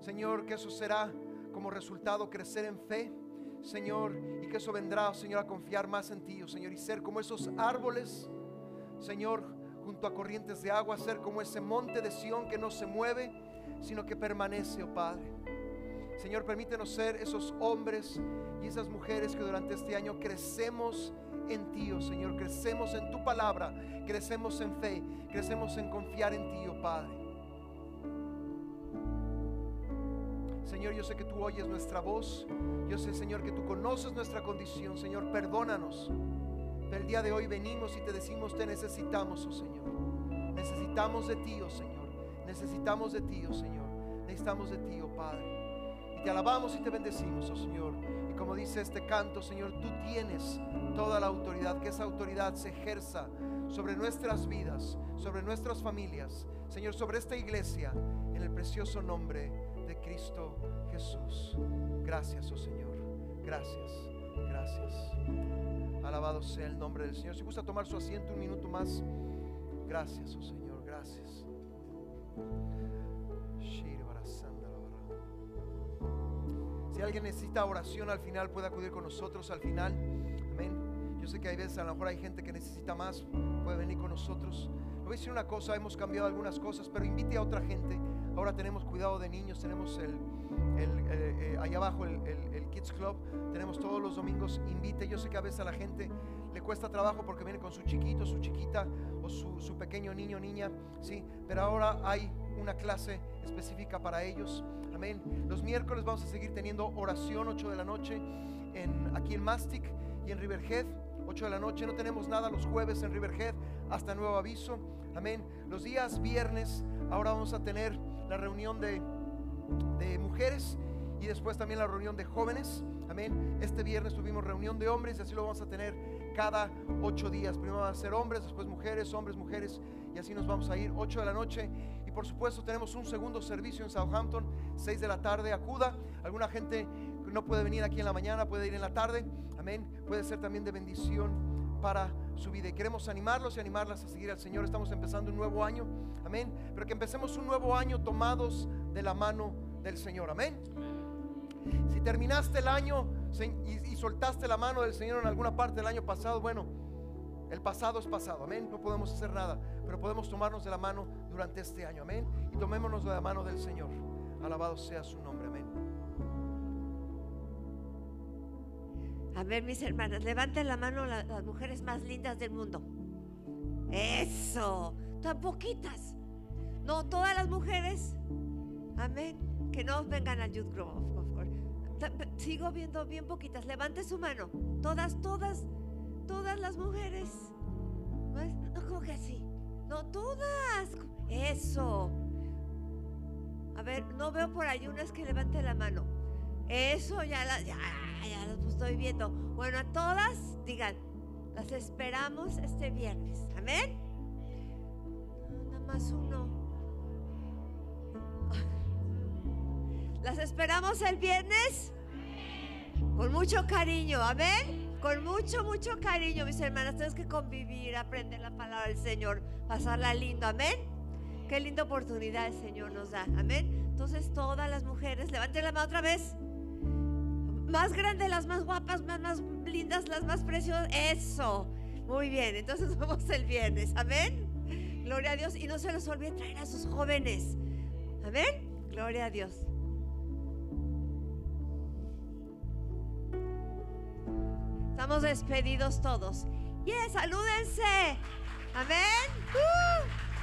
Señor, que eso será como resultado crecer en fe. Señor, y que eso vendrá, oh Señor, a confiar más en ti, oh Señor, y ser como esos árboles, Señor, junto a corrientes de agua, ser como ese monte de Sión que no se mueve, sino que permanece, oh Padre. Señor, permítenos ser esos hombres y esas mujeres que durante este año crecemos en ti, oh Señor, crecemos en tu palabra, crecemos en fe, crecemos en confiar en ti, oh Padre. Señor, yo sé que tú oyes nuestra voz. Yo sé, Señor, que tú conoces nuestra condición. Señor, perdónanos. El día de hoy venimos y te decimos, te necesitamos, oh Señor. Necesitamos de ti, oh Señor. Necesitamos de ti, oh Señor. Necesitamos de ti, oh Padre. Y te alabamos y te bendecimos, oh Señor. Como dice este canto, Señor, tú tienes toda la autoridad. Que esa autoridad se ejerza sobre nuestras vidas, sobre nuestras familias. Señor, sobre esta iglesia, en el precioso nombre de Cristo Jesús. Gracias, oh Señor. Gracias, gracias. Alabado sea el nombre del Señor. Si gusta tomar su asiento un minuto más. Gracias, oh Señor. Gracias. Si alguien necesita oración al final, puede acudir con nosotros al final. Amén. Yo sé que hay veces, a lo mejor hay gente que necesita más, puede venir con nosotros. Le voy a decir una cosa, hemos cambiado algunas cosas, pero invite a otra gente. Ahora tenemos cuidado de niños, tenemos el, el, eh, eh, ahí abajo el, el- el Kids Club, tenemos todos los domingos. Invite, yo sé que a veces a la gente le cuesta trabajo porque viene con su chiquito, su chiquita o su, su pequeño niño, niña, sí, pero ahora hay una clase específica para ellos. Amén. Los miércoles vamos a seguir teniendo oración 8 de la noche en, aquí en Mastic y en Riverhead. 8 de la noche, no tenemos nada los jueves en Riverhead hasta nuevo aviso. Amén. Los días viernes, ahora vamos a tener la reunión de, de mujeres y después también la reunión de jóvenes. Amén. Este viernes tuvimos reunión de hombres y así lo vamos a tener cada ocho días. Primero van a ser hombres, después mujeres, hombres, mujeres y así nos vamos a ir. 8 de la noche por supuesto tenemos un segundo servicio en Southampton, 6 de la tarde. Acuda. Alguna gente no puede venir aquí en la mañana, puede ir en la tarde. Amén. Puede ser también de bendición para su vida. Y queremos animarlos y animarlas a seguir al Señor. Estamos empezando un nuevo año. Amén. Pero que empecemos un nuevo año tomados de la mano del Señor. Amén. Si terminaste el año y, y soltaste la mano del Señor en alguna parte del año pasado, bueno, el pasado es pasado, amén. No podemos hacer nada, pero podemos tomarnos de la mano durante este año, amén. Y tomémonos de la mano del Señor. Alabado sea su nombre, amén. A ver, mis hermanas, levanten la mano la- las mujeres más lindas del mundo. Eso, tan poquitas. No, todas las mujeres. Amén. Que no vengan al Youth pe- Sigo viendo bien poquitas. Levante su mano. Todas, todas, todas las mujeres. No, es- no, como que así. No, todas. Eso. A ver, no veo por ahí unas que levante la mano. Eso ya las, ya, ya las estoy viendo. Bueno, a todas, digan, las esperamos este viernes. Amén. Nada más uno. Las esperamos el viernes con mucho cariño. Amén. Con mucho, mucho cariño, mis hermanas. Tenemos que convivir, aprender la palabra del Señor, pasarla lindo. Amén. Qué linda oportunidad el Señor nos da. Amén. Entonces, todas las mujeres, levanten la mano otra vez. Más grandes, las más guapas, más, más lindas, las más preciosas. Eso. Muy bien. Entonces, nos vemos el viernes. Amén. Gloria a Dios. Y no se los olvide traer a sus jóvenes. Amén. Gloria a Dios. Estamos despedidos todos. Y salúdense. Amén. ¡Uh!